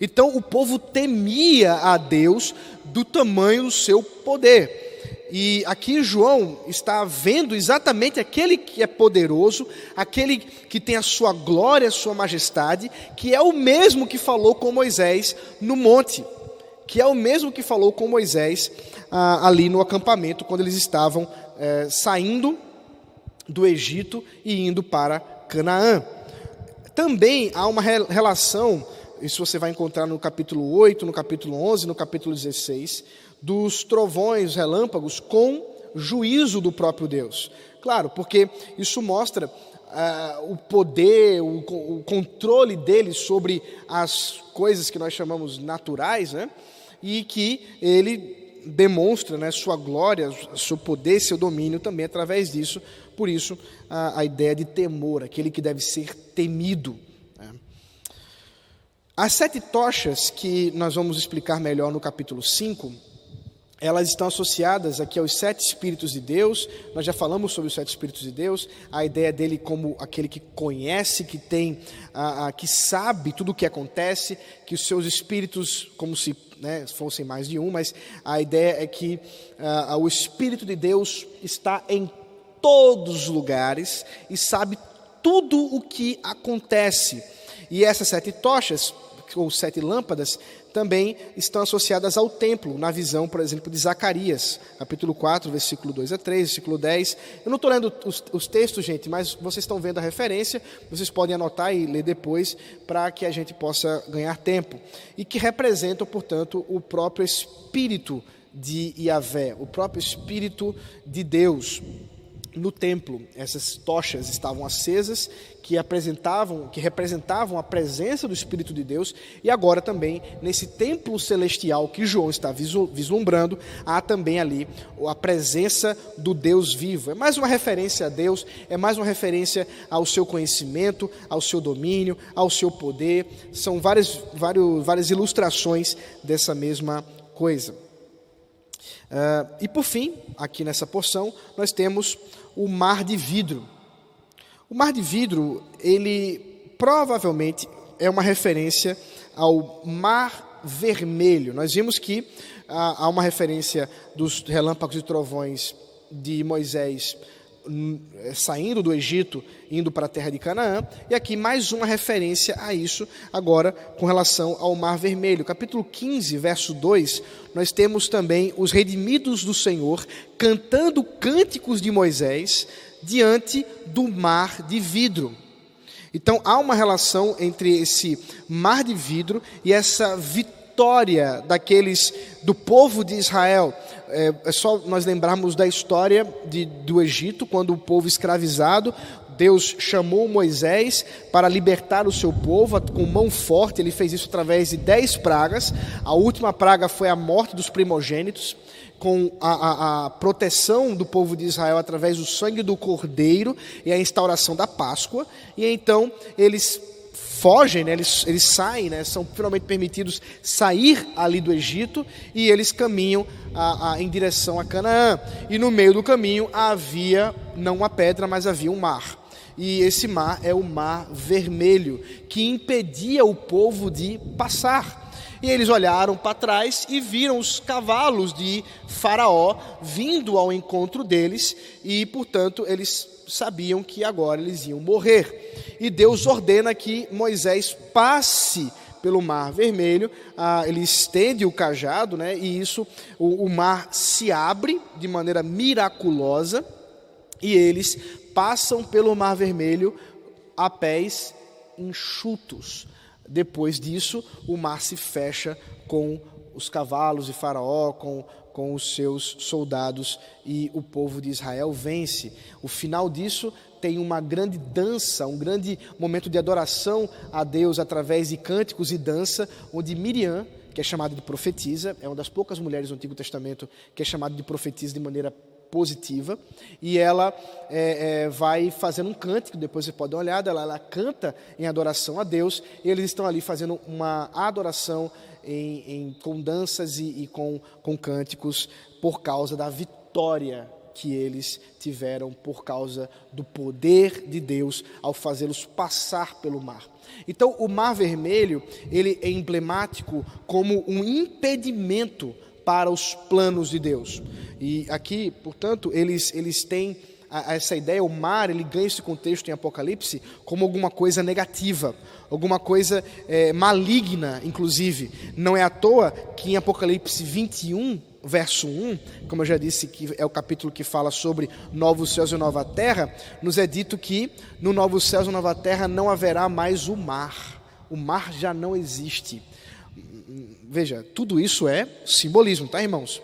Então o povo temia a Deus do tamanho do seu poder. E aqui João está vendo exatamente aquele que é poderoso, aquele que tem a sua glória, a sua majestade, que é o mesmo que falou com Moisés no monte, que é o mesmo que falou com Moisés ah, ali no acampamento, quando eles estavam eh, saindo do Egito e indo para Canaã. Também há uma relação isso você vai encontrar no capítulo 8, no capítulo 11, no capítulo 16, dos trovões, relâmpagos com juízo do próprio Deus. Claro, porque isso mostra uh, o poder, o, o, controle dele sobre as coisas que nós chamamos naturais, né? e que ele demonstra né, sua glória, seu poder, seu domínio também através disso. Por isso, a, a ideia de temor, aquele que deve ser temido. As sete tochas, que nós vamos explicar melhor no capítulo 5, elas estão associadas aqui aos sete Espíritos de Deus. Nós já falamos sobre os sete Espíritos de Deus, a ideia dele como aquele que conhece, que tem, a, a, que sabe tudo o que acontece, que os seus espíritos, como se né, fossem mais de um, mas a ideia é que a, o Espírito de Deus está em todos os lugares e sabe tudo o que acontece. E essas sete tochas, ou sete lâmpadas, também estão associadas ao templo, na visão, por exemplo, de Zacarias, capítulo 4, versículo 2 a 3, versículo 10. Eu não estou lendo os, os, textos, gente, mas vocês estão vendo a referência, vocês podem anotar e ler depois, para que a gente possa ganhar tempo. E que representam, portanto, o próprio Espírito de Yahvé, o próprio Espírito de Deus no templo. Essas tochas estavam acesas, que apresentavam, que representavam a presença do Espírito de Deus, e agora também nesse templo celestial que João está vislumbrando, há também ali a presença do Deus vivo. É mais uma referência a Deus, é mais uma referência ao seu conhecimento, ao seu domínio, ao seu poder. São várias, várias, várias ilustrações dessa mesma coisa. Uh, e por fim, aqui nessa porção, nós temos o mar de vidro. O mar de vidro, ele provavelmente é uma referência ao mar vermelho. Nós vimos que uh, há uma referência dos relâmpagos e trovões de Moisés saindo do Egito, indo para a terra de Canaã, e aqui mais uma referência a isso, agora com relação ao Mar Vermelho. Capítulo 15, verso 2, nós temos também os redimidos do Senhor cantando cânticos de Moisés diante do mar de vidro. Então há uma relação entre esse mar de vidro e essa vitória daqueles do povo de Israel é, é só nós lembrarmos da história de, do Egito, quando o povo escravizado, Deus chamou Moisés para libertar o seu povo com mão forte, ele fez isso através de dez pragas. A última praga foi a morte dos primogênitos, com a, a, a, proteção do povo de Israel através do sangue do cordeiro e a instauração da Páscoa. E então eles fogem, né? eles, eles saem, né? são finalmente permitidos sair ali do Egito e eles caminham a, a, em direção a Canaã. E no meio do caminho havia não uma pedra, mas havia um mar. E esse mar é o mar vermelho, que impedia o povo de passar. E eles olharam para trás e viram os cavalos de Faraó vindo ao encontro deles, e portanto eles sabiam que agora eles iam morrer. E Deus ordena que Moisés passe pelo mar vermelho, ah, ele estende o cajado, né, e isso, o, o mar se abre de maneira miraculosa, e eles passam pelo mar vermelho a pés enxutos. Depois disso, o mar se fecha com os cavalos de Faraó, com com os seus soldados e o povo de Israel vence. O final disso tem uma grande dança, um grande momento de adoração a Deus através de cânticos e dança, onde Miriam, que é chamada de profetisa, é uma das poucas mulheres do Antigo Testamento que é chamada de profetisa de maneira positiva, e ela é, é, vai fazendo um cântico, depois você pode dar uma olhada, ela, ela canta em adoração a Deus, e eles estão ali fazendo uma adoração em, em, com danças e, e com, com cânticos por causa da vitória que eles tiveram por causa do poder de Deus ao fazê-los passar pelo mar. Então, o Mar Vermelho, ele é emblemático como um impedimento para os planos de Deus. E aqui, portanto, eles, eles têm a, a essa ideia, o mar, ele ganha esse contexto em Apocalipse como alguma coisa negativa, alguma coisa é, maligna, inclusive. Não é à toa que em Apocalipse 21, verso 1, como eu já disse, que é o capítulo que fala sobre novos céus e nova terra, nos é dito que no novos céus e nova terra não haverá mais o mar. O mar já não existe. Veja, tudo isso é simbolismo, tá, irmãos?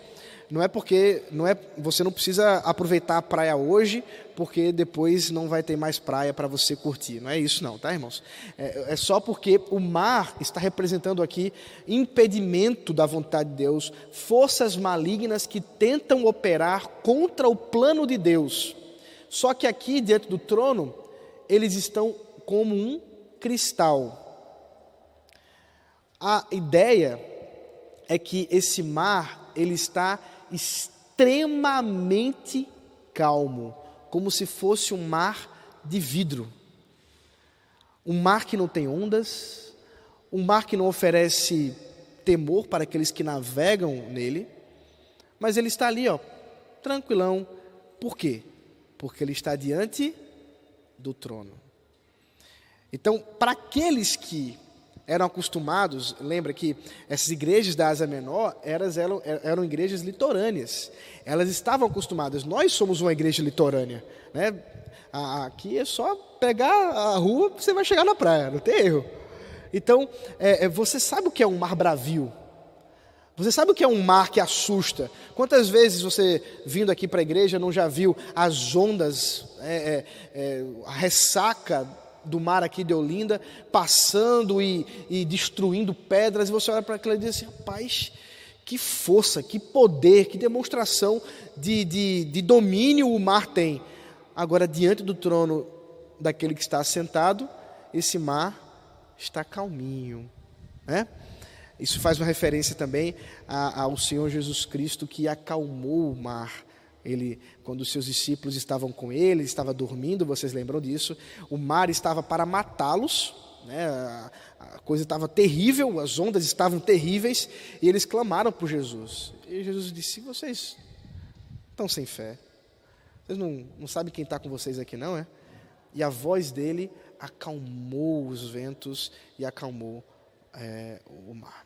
Não é porque não é, você não precisa aproveitar a praia hoje, porque depois não vai ter mais praia para você curtir. Não é isso, não, tá, irmãos? É, é só porque o mar está representando aqui impedimento da vontade de Deus, forças malignas que tentam operar contra o plano de Deus. Só que aqui, diante do trono, eles estão como um cristal. A ideia é que esse mar ele está extremamente calmo, como se fosse um mar de vidro. Um mar que não tem ondas, um mar que não oferece temor para aqueles que navegam nele, mas ele está ali, ó, tranquilão. Por quê? Porque ele está diante do trono. Então, para aqueles que eram acostumados, lembra que essas igrejas da Ásia Menor elas eram, eram igrejas litorâneas. Elas estavam acostumadas. Nós somos uma igreja litorânea. Né? Aqui é só pegar a rua, você vai chegar na praia, não tem erro. Então, é, é, você sabe o que é um mar bravio? Você sabe o que é um mar que assusta? Quantas vezes você, vindo aqui para a igreja, não já viu as ondas, é, é, é a ressaca do mar aqui de Olinda, passando e, e destruindo pedras, e você olha para aquilo e diz assim: rapaz, que força, que poder, que demonstração de, de, de domínio o mar tem. Agora, diante do trono daquele que está assentado, esse mar está calminho. Né? Isso faz uma referência também ao Senhor Jesus Cristo que acalmou o mar ele, quando os seus discípulos estavam com ele, estava dormindo, vocês lembram disso? O mar estava para matá-los, né? a, coisa estava terrível, as ondas estavam terríveis, e eles clamaram por Jesus. E Jesus disse: Vocês estão sem fé, vocês não, não sabem quem está com vocês aqui, não é? E a voz dele acalmou os ventos e acalmou é, o mar.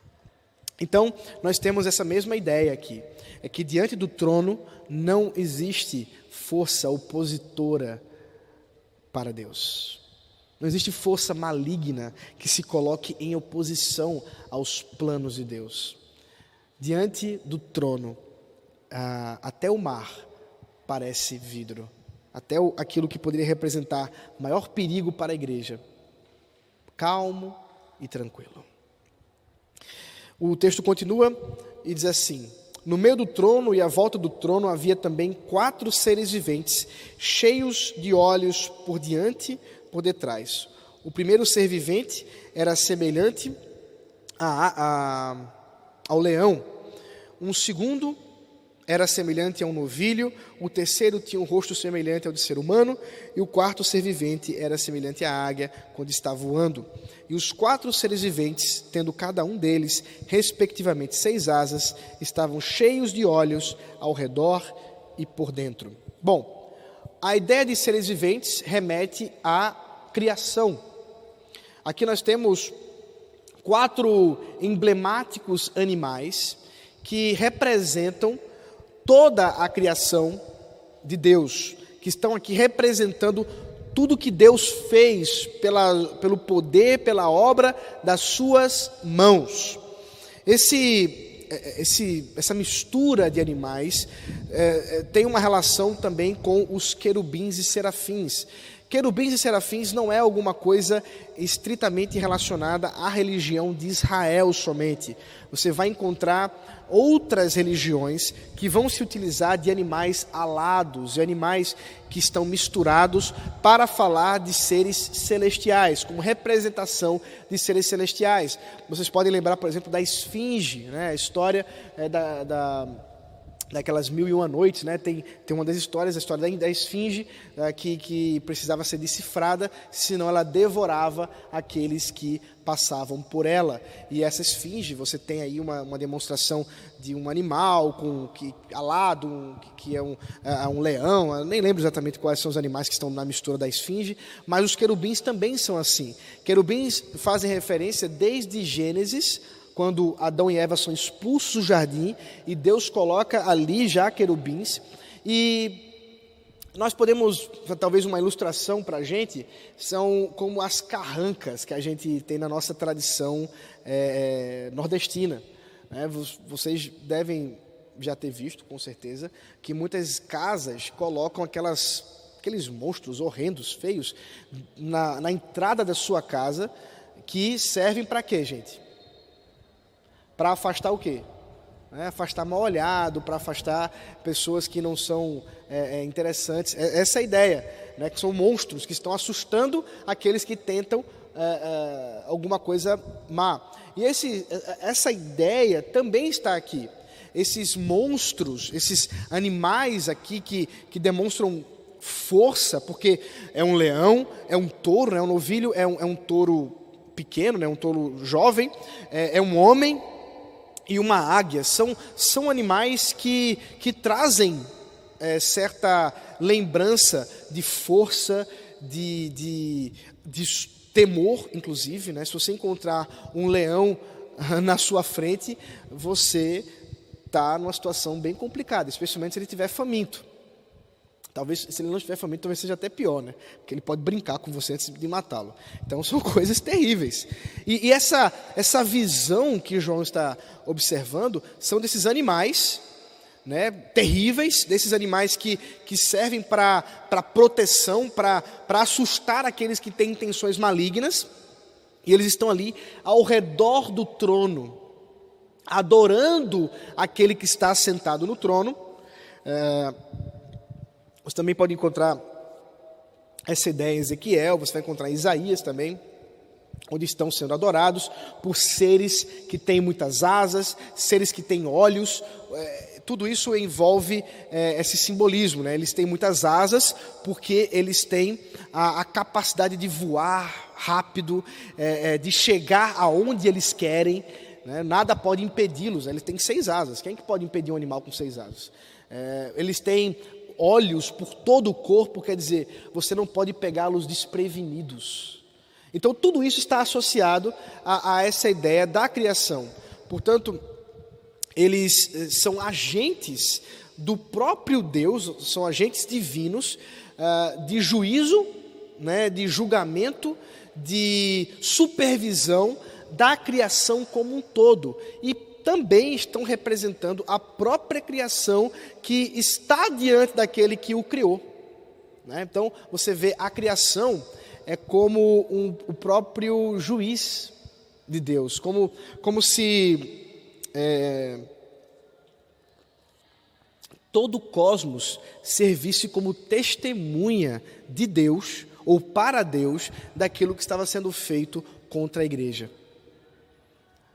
Então, nós temos essa mesma ideia aqui: é que diante do trono não existe força opositora para Deus. Não existe força maligna que se coloque em oposição aos planos de Deus. Diante do trono, ah, até o mar parece vidro, até o, aquilo que poderia representar maior perigo para a igreja, calmo e tranquilo. O texto continua e diz assim: No meio do trono e à volta do trono havia também quatro seres viventes, cheios de olhos por diante, por detrás. O primeiro ser vivente era semelhante a, a, ao leão. Um segundo era semelhante a um novilho, o terceiro tinha um rosto semelhante ao de ser humano, e o quarto ser vivente era semelhante à águia quando está voando. E os quatro seres viventes, tendo cada um deles, respectivamente, seis asas, estavam cheios de olhos ao redor e por dentro. Bom, a ideia de seres viventes remete à criação. Aqui nós temos quatro emblemáticos animais que representam toda a criação de Deus, que estão aqui representando tudo que Deus fez pela, pelo poder, pela obra das suas mãos. Esse, esse, essa mistura de animais é, é, tem uma relação também com os querubins e serafins. Querubins e serafins não é alguma coisa estritamente relacionada à religião de Israel somente. Você vai encontrar outras religiões que vão se utilizar de animais alados, de animais que estão misturados para falar de seres celestiais, como representação de seres celestiais. Vocês podem lembrar, por exemplo, da esfinge, né? a história é, da, da daquelas mil e uma noites, né? Tem, tem uma das histórias, a história da, esfinge, né? que, que precisava ser decifrada, senão ela devorava aqueles que passavam por ela. E essa esfinge, você tem aí uma, uma demonstração de um animal com que alado, um, que é um, é um leão, eu nem lembro exatamente quais são os animais que estão na mistura da esfinge, mas os querubins também são assim. Querubins fazem referência desde Gênesis quando Adão e Eva são expulsos do jardim e Deus coloca ali já querubins. E nós podemos, talvez uma ilustração para a gente, são como as carrancas que a gente tem na nossa tradição é, é, nordestina. Né? Vocês devem já ter visto, com certeza, que muitas casas colocam aquelas, aqueles monstros horrendos, feios, na, na entrada da sua casa, que servem para quê, gente? Para afastar o quê? É, afastar mal olhado, para afastar pessoas que não são é, é, interessantes. É, essa é a ideia, né, que são monstros que estão assustando aqueles que tentam é, é, alguma coisa má. E esse, essa ideia também está aqui. Esses monstros, esses animais aqui que, que demonstram força, porque é um leão, é um touro, é um novilho, é um, é um touro pequeno, né, um touro jovem, é, é um homem e uma águia. São, são animais que, que trazem é, certa lembrança de força, de, de, de temor, inclusive, né? Se você encontrar um leão na sua frente, você está numa situação bem complicada, especialmente se ele estiver faminto. Talvez, se ele não estiver faminto, talvez seja até pior, né? Porque ele pode brincar com você antes de matá-lo. Então, são coisas terríveis. E, e, essa, essa visão que João está observando são desses animais né, terríveis, desses animais que, que servem para proteção, para assustar aqueles que têm intenções malignas, e eles estão ali ao redor do trono, adorando aquele que está sentado no trono. É, você também pode encontrar essa ideia em Ezequiel, você vai encontrar em Isaías também onde estão sendo adorados por seres que têm muitas asas, seres que têm olhos, é, tudo isso envolve é, esse simbolismo. Né? Eles têm muitas asas porque eles têm a, a capacidade de voar rápido, é, é, de chegar aonde eles querem. Né? Nada pode impedi-los. Eles têm seis asas. Quem é que pode impedir um animal com seis asas? É, eles têm olhos por todo o corpo, quer dizer, você não pode pegá-los desprevenidos. Então, tudo isso está associado a, a essa ideia da criação. Portanto, eles eh, são agentes do próprio Deus, são agentes divinos uh, de juízo, né, de julgamento, de supervisão da criação como um todo. E também estão representando a própria criação que está diante daquele que o criou. Né? Então, você vê a criação é como um, o próprio juiz de Deus, como, como se é, todo o cosmos servisse como testemunha de Deus ou para Deus daquilo que estava sendo feito contra a igreja.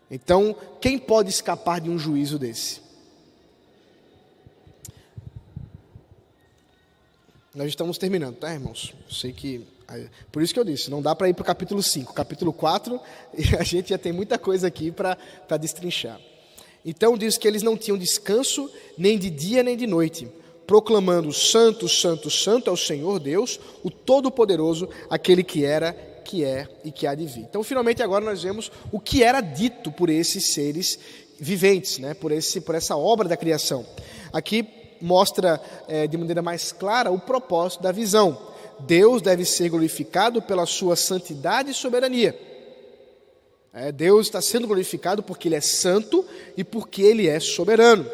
Então, quem pode escapar de um juízo desse? Nós estamos terminando, tá, irmãos? Sei que. Por isso que eu disse, não dá para ir para o capítulo 5. Capítulo 4, a gente já tem muita coisa aqui para destrinchar. Então diz que eles não tinham descanso nem de dia nem de noite, proclamando: Santo, Santo, Santo é o Senhor Deus, o Todo-Poderoso, aquele que era, que é e que há de vir. Então, finalmente, agora nós vemos o que era dito por esses seres viventes, né? por, esse, por essa obra da criação. Aqui mostra é, de maneira mais clara o propósito da visão. Deus deve ser glorificado pela sua santidade e soberania. É, Deus está sendo glorificado porque Ele é santo e porque Ele é soberano.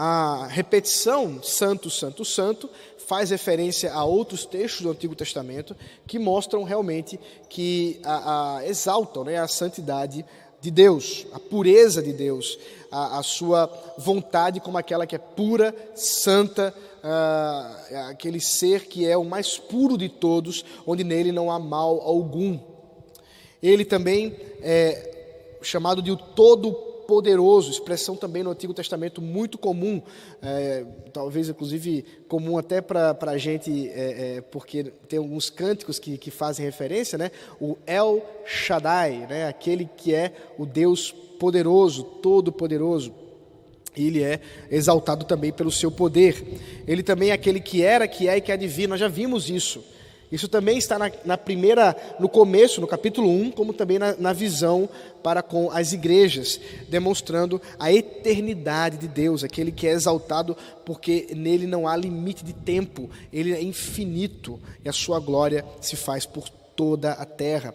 A repetição santo, santo, santo faz referência a outros textos do Antigo Testamento que mostram realmente que a, a exaltam né, a santidade de Deus, a pureza de Deus, a, a sua vontade como aquela que é pura, santa, uh, aquele ser que é o mais puro de todos, onde nele não há mal algum. Ele também é chamado de o Todo-Poderoso, expressão também no Antigo Testamento muito comum, é, talvez inclusive comum até para a gente, é, é, porque tem alguns cânticos que, que fazem referência, né? o El Shaddai, né? aquele que é o Deus poderoso, todo-poderoso. Ele é exaltado também pelo seu poder. Ele também é aquele que era, que é e que de vir. Nós já vimos isso isso também está na, na, primeira, no começo, no capítulo 1, como também na, na, visão para com as igrejas, demonstrando a eternidade de Deus, aquele que é exaltado porque nele não há limite de tempo, ele é infinito e a sua glória se faz por toda a terra.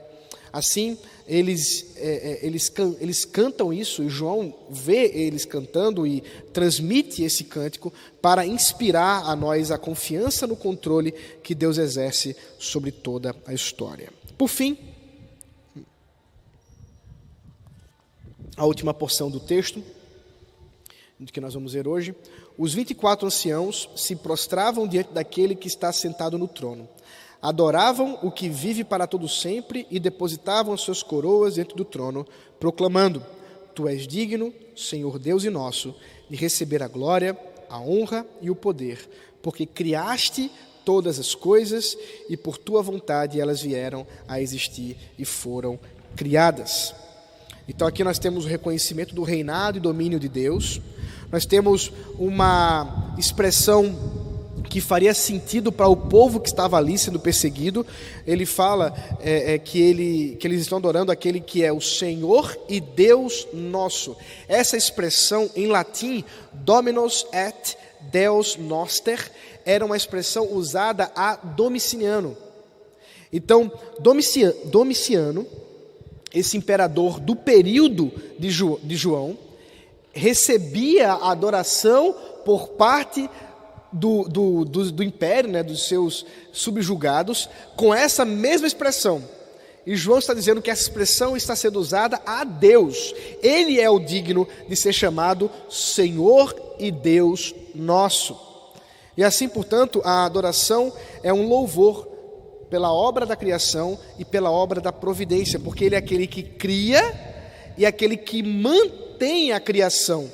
Assim, eles, é, é, eles, can, eles cantam isso, e João vê eles cantando e transmite esse cântico para inspirar a nós a confiança no controle que Deus exerce sobre toda a história. Por fim, a última porção do texto que nós vamos ver hoje, os 24 anciãos se prostravam diante daquele que está sentado no trono. Adoravam o que vive para todo sempre e depositavam as suas coroas diante do trono, proclamando: Tu és digno, Senhor Deus e nosso, de receber a glória, a honra e o poder, porque criaste todas as coisas e por tua vontade elas vieram a existir e foram criadas. Então aqui nós temos o reconhecimento do reinado e domínio de Deus. Nós temos uma expressão que faria sentido para o povo que estava ali sendo perseguido. Ele fala é, é, que, ele, que eles estão adorando aquele que é o Senhor e Deus nosso. Essa expressão em latim, Dominus et Deus noster, era uma expressão usada a Domiciano. Então, Domiciano esse imperador do período de, João, recebia a adoração por parte do, do, do, do império, né, dos seus subjugados, com essa mesma expressão. E João está dizendo que essa expressão está sendo usada a Deus. Ele é o digno de ser chamado Senhor e Deus nosso. E assim, portanto, a adoração é um louvor pela obra da criação e pela obra da providência, porque Ele é aquele que cria e é aquele que mantém a criação,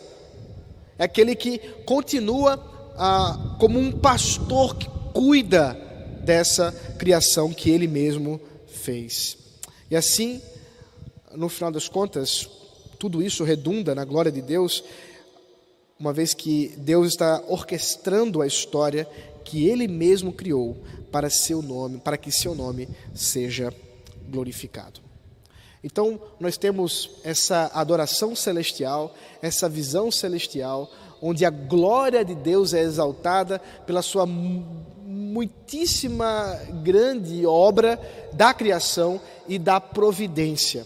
é aquele que continua ah, como um pastor que cuida dessa criação que Ele mesmo fez. E assim, no final das contas, tudo isso redunda na glória de Deus, uma vez que Deus está orquestrando a história que Ele mesmo criou para seu nome, para que seu nome seja glorificado. Então, nós temos essa adoração celestial, essa visão celestial, onde a glória de Deus é exaltada pela sua muitíssima grande obra da criação e da providência,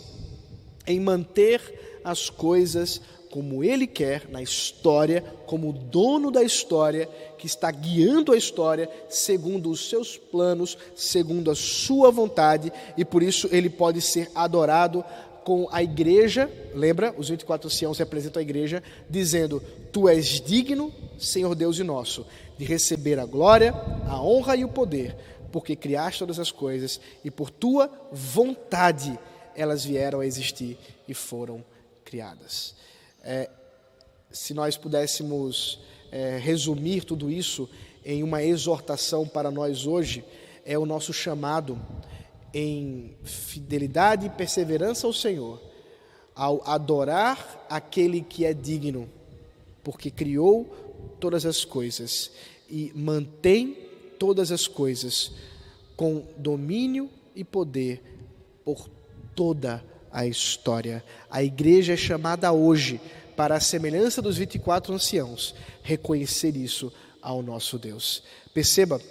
em manter as coisas como Ele quer na história, como dono da história, que está guiando a história segundo os seus planos, segundo a sua vontade, e por isso Ele pode ser adorado com a igreja, lembra? Os 24 anciãos representam a igreja, dizendo: Tu és digno, Senhor Deus e nosso, de receber a glória, a honra e o poder, porque criaste todas as coisas e por tua vontade elas vieram a existir e foram criadas. É, se nós pudéssemos é, resumir tudo isso em uma exortação para nós hoje, é o nosso chamado em fidelidade e perseverança ao Senhor, ao adorar aquele que é digno, porque criou todas as coisas e mantém todas as coisas com domínio e poder por toda a história. A igreja é chamada hoje, para a semelhança dos 24 anciãos, reconhecer isso ao nosso Deus. Perceba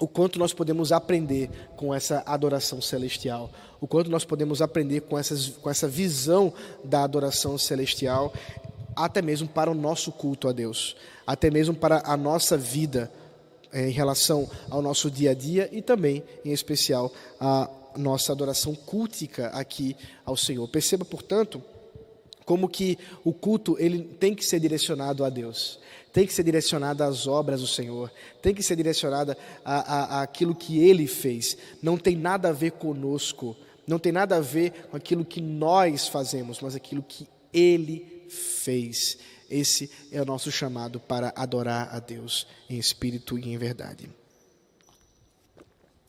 o quanto nós podemos aprender com essa adoração celestial, o quanto nós podemos aprender com, essas, com essa visão da adoração celestial, até mesmo para o nosso culto a Deus, até mesmo para a nossa vida é, em relação ao nosso dia a dia e também, em especial, a nossa adoração cultica aqui ao Senhor. Perceba, portanto, como que o culto ele tem que ser direcionado a Deus, tem que ser direcionado às obras do Senhor, tem que ser direcionado a, a, a aquilo que Ele fez. Não tem nada a ver conosco, não tem nada a ver com aquilo que nós fazemos, mas aquilo que Ele fez. Esse é o nosso chamado para adorar a Deus em espírito e em verdade.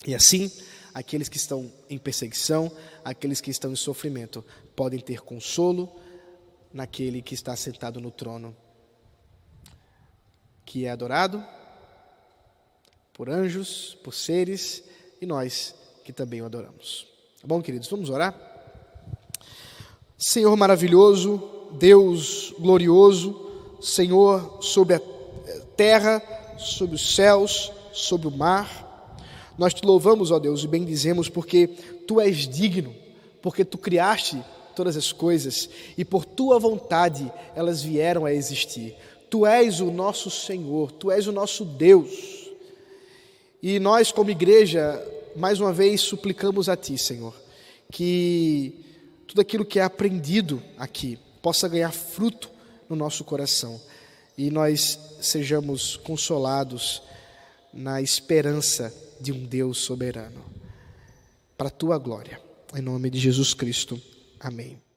E assim, aqueles que estão em perseguição, aqueles que estão em sofrimento, podem ter consolo naquele que está sentado no trono, que é adorado por anjos, por seres e nós que também o adoramos. Tá bom, queridos? Vamos orar? Senhor maravilhoso, Deus glorioso, Senhor sobre a terra, sobre os céus, sobre o mar, nós te louvamos, ó Deus, e bendizemos porque tu és digno, porque tu criaste todas as coisas e por tua vontade elas vieram a existir. Tu és o nosso Senhor, tu és o nosso Deus. E nós, como igreja, mais uma vez suplicamos a Ti, Senhor, que tudo aquilo que é aprendido aqui possa ganhar fruto no nosso coração e nós sejamos consolados na esperança de um Deus soberano. Para a tua glória. Em nome de Jesus Cristo. Amém.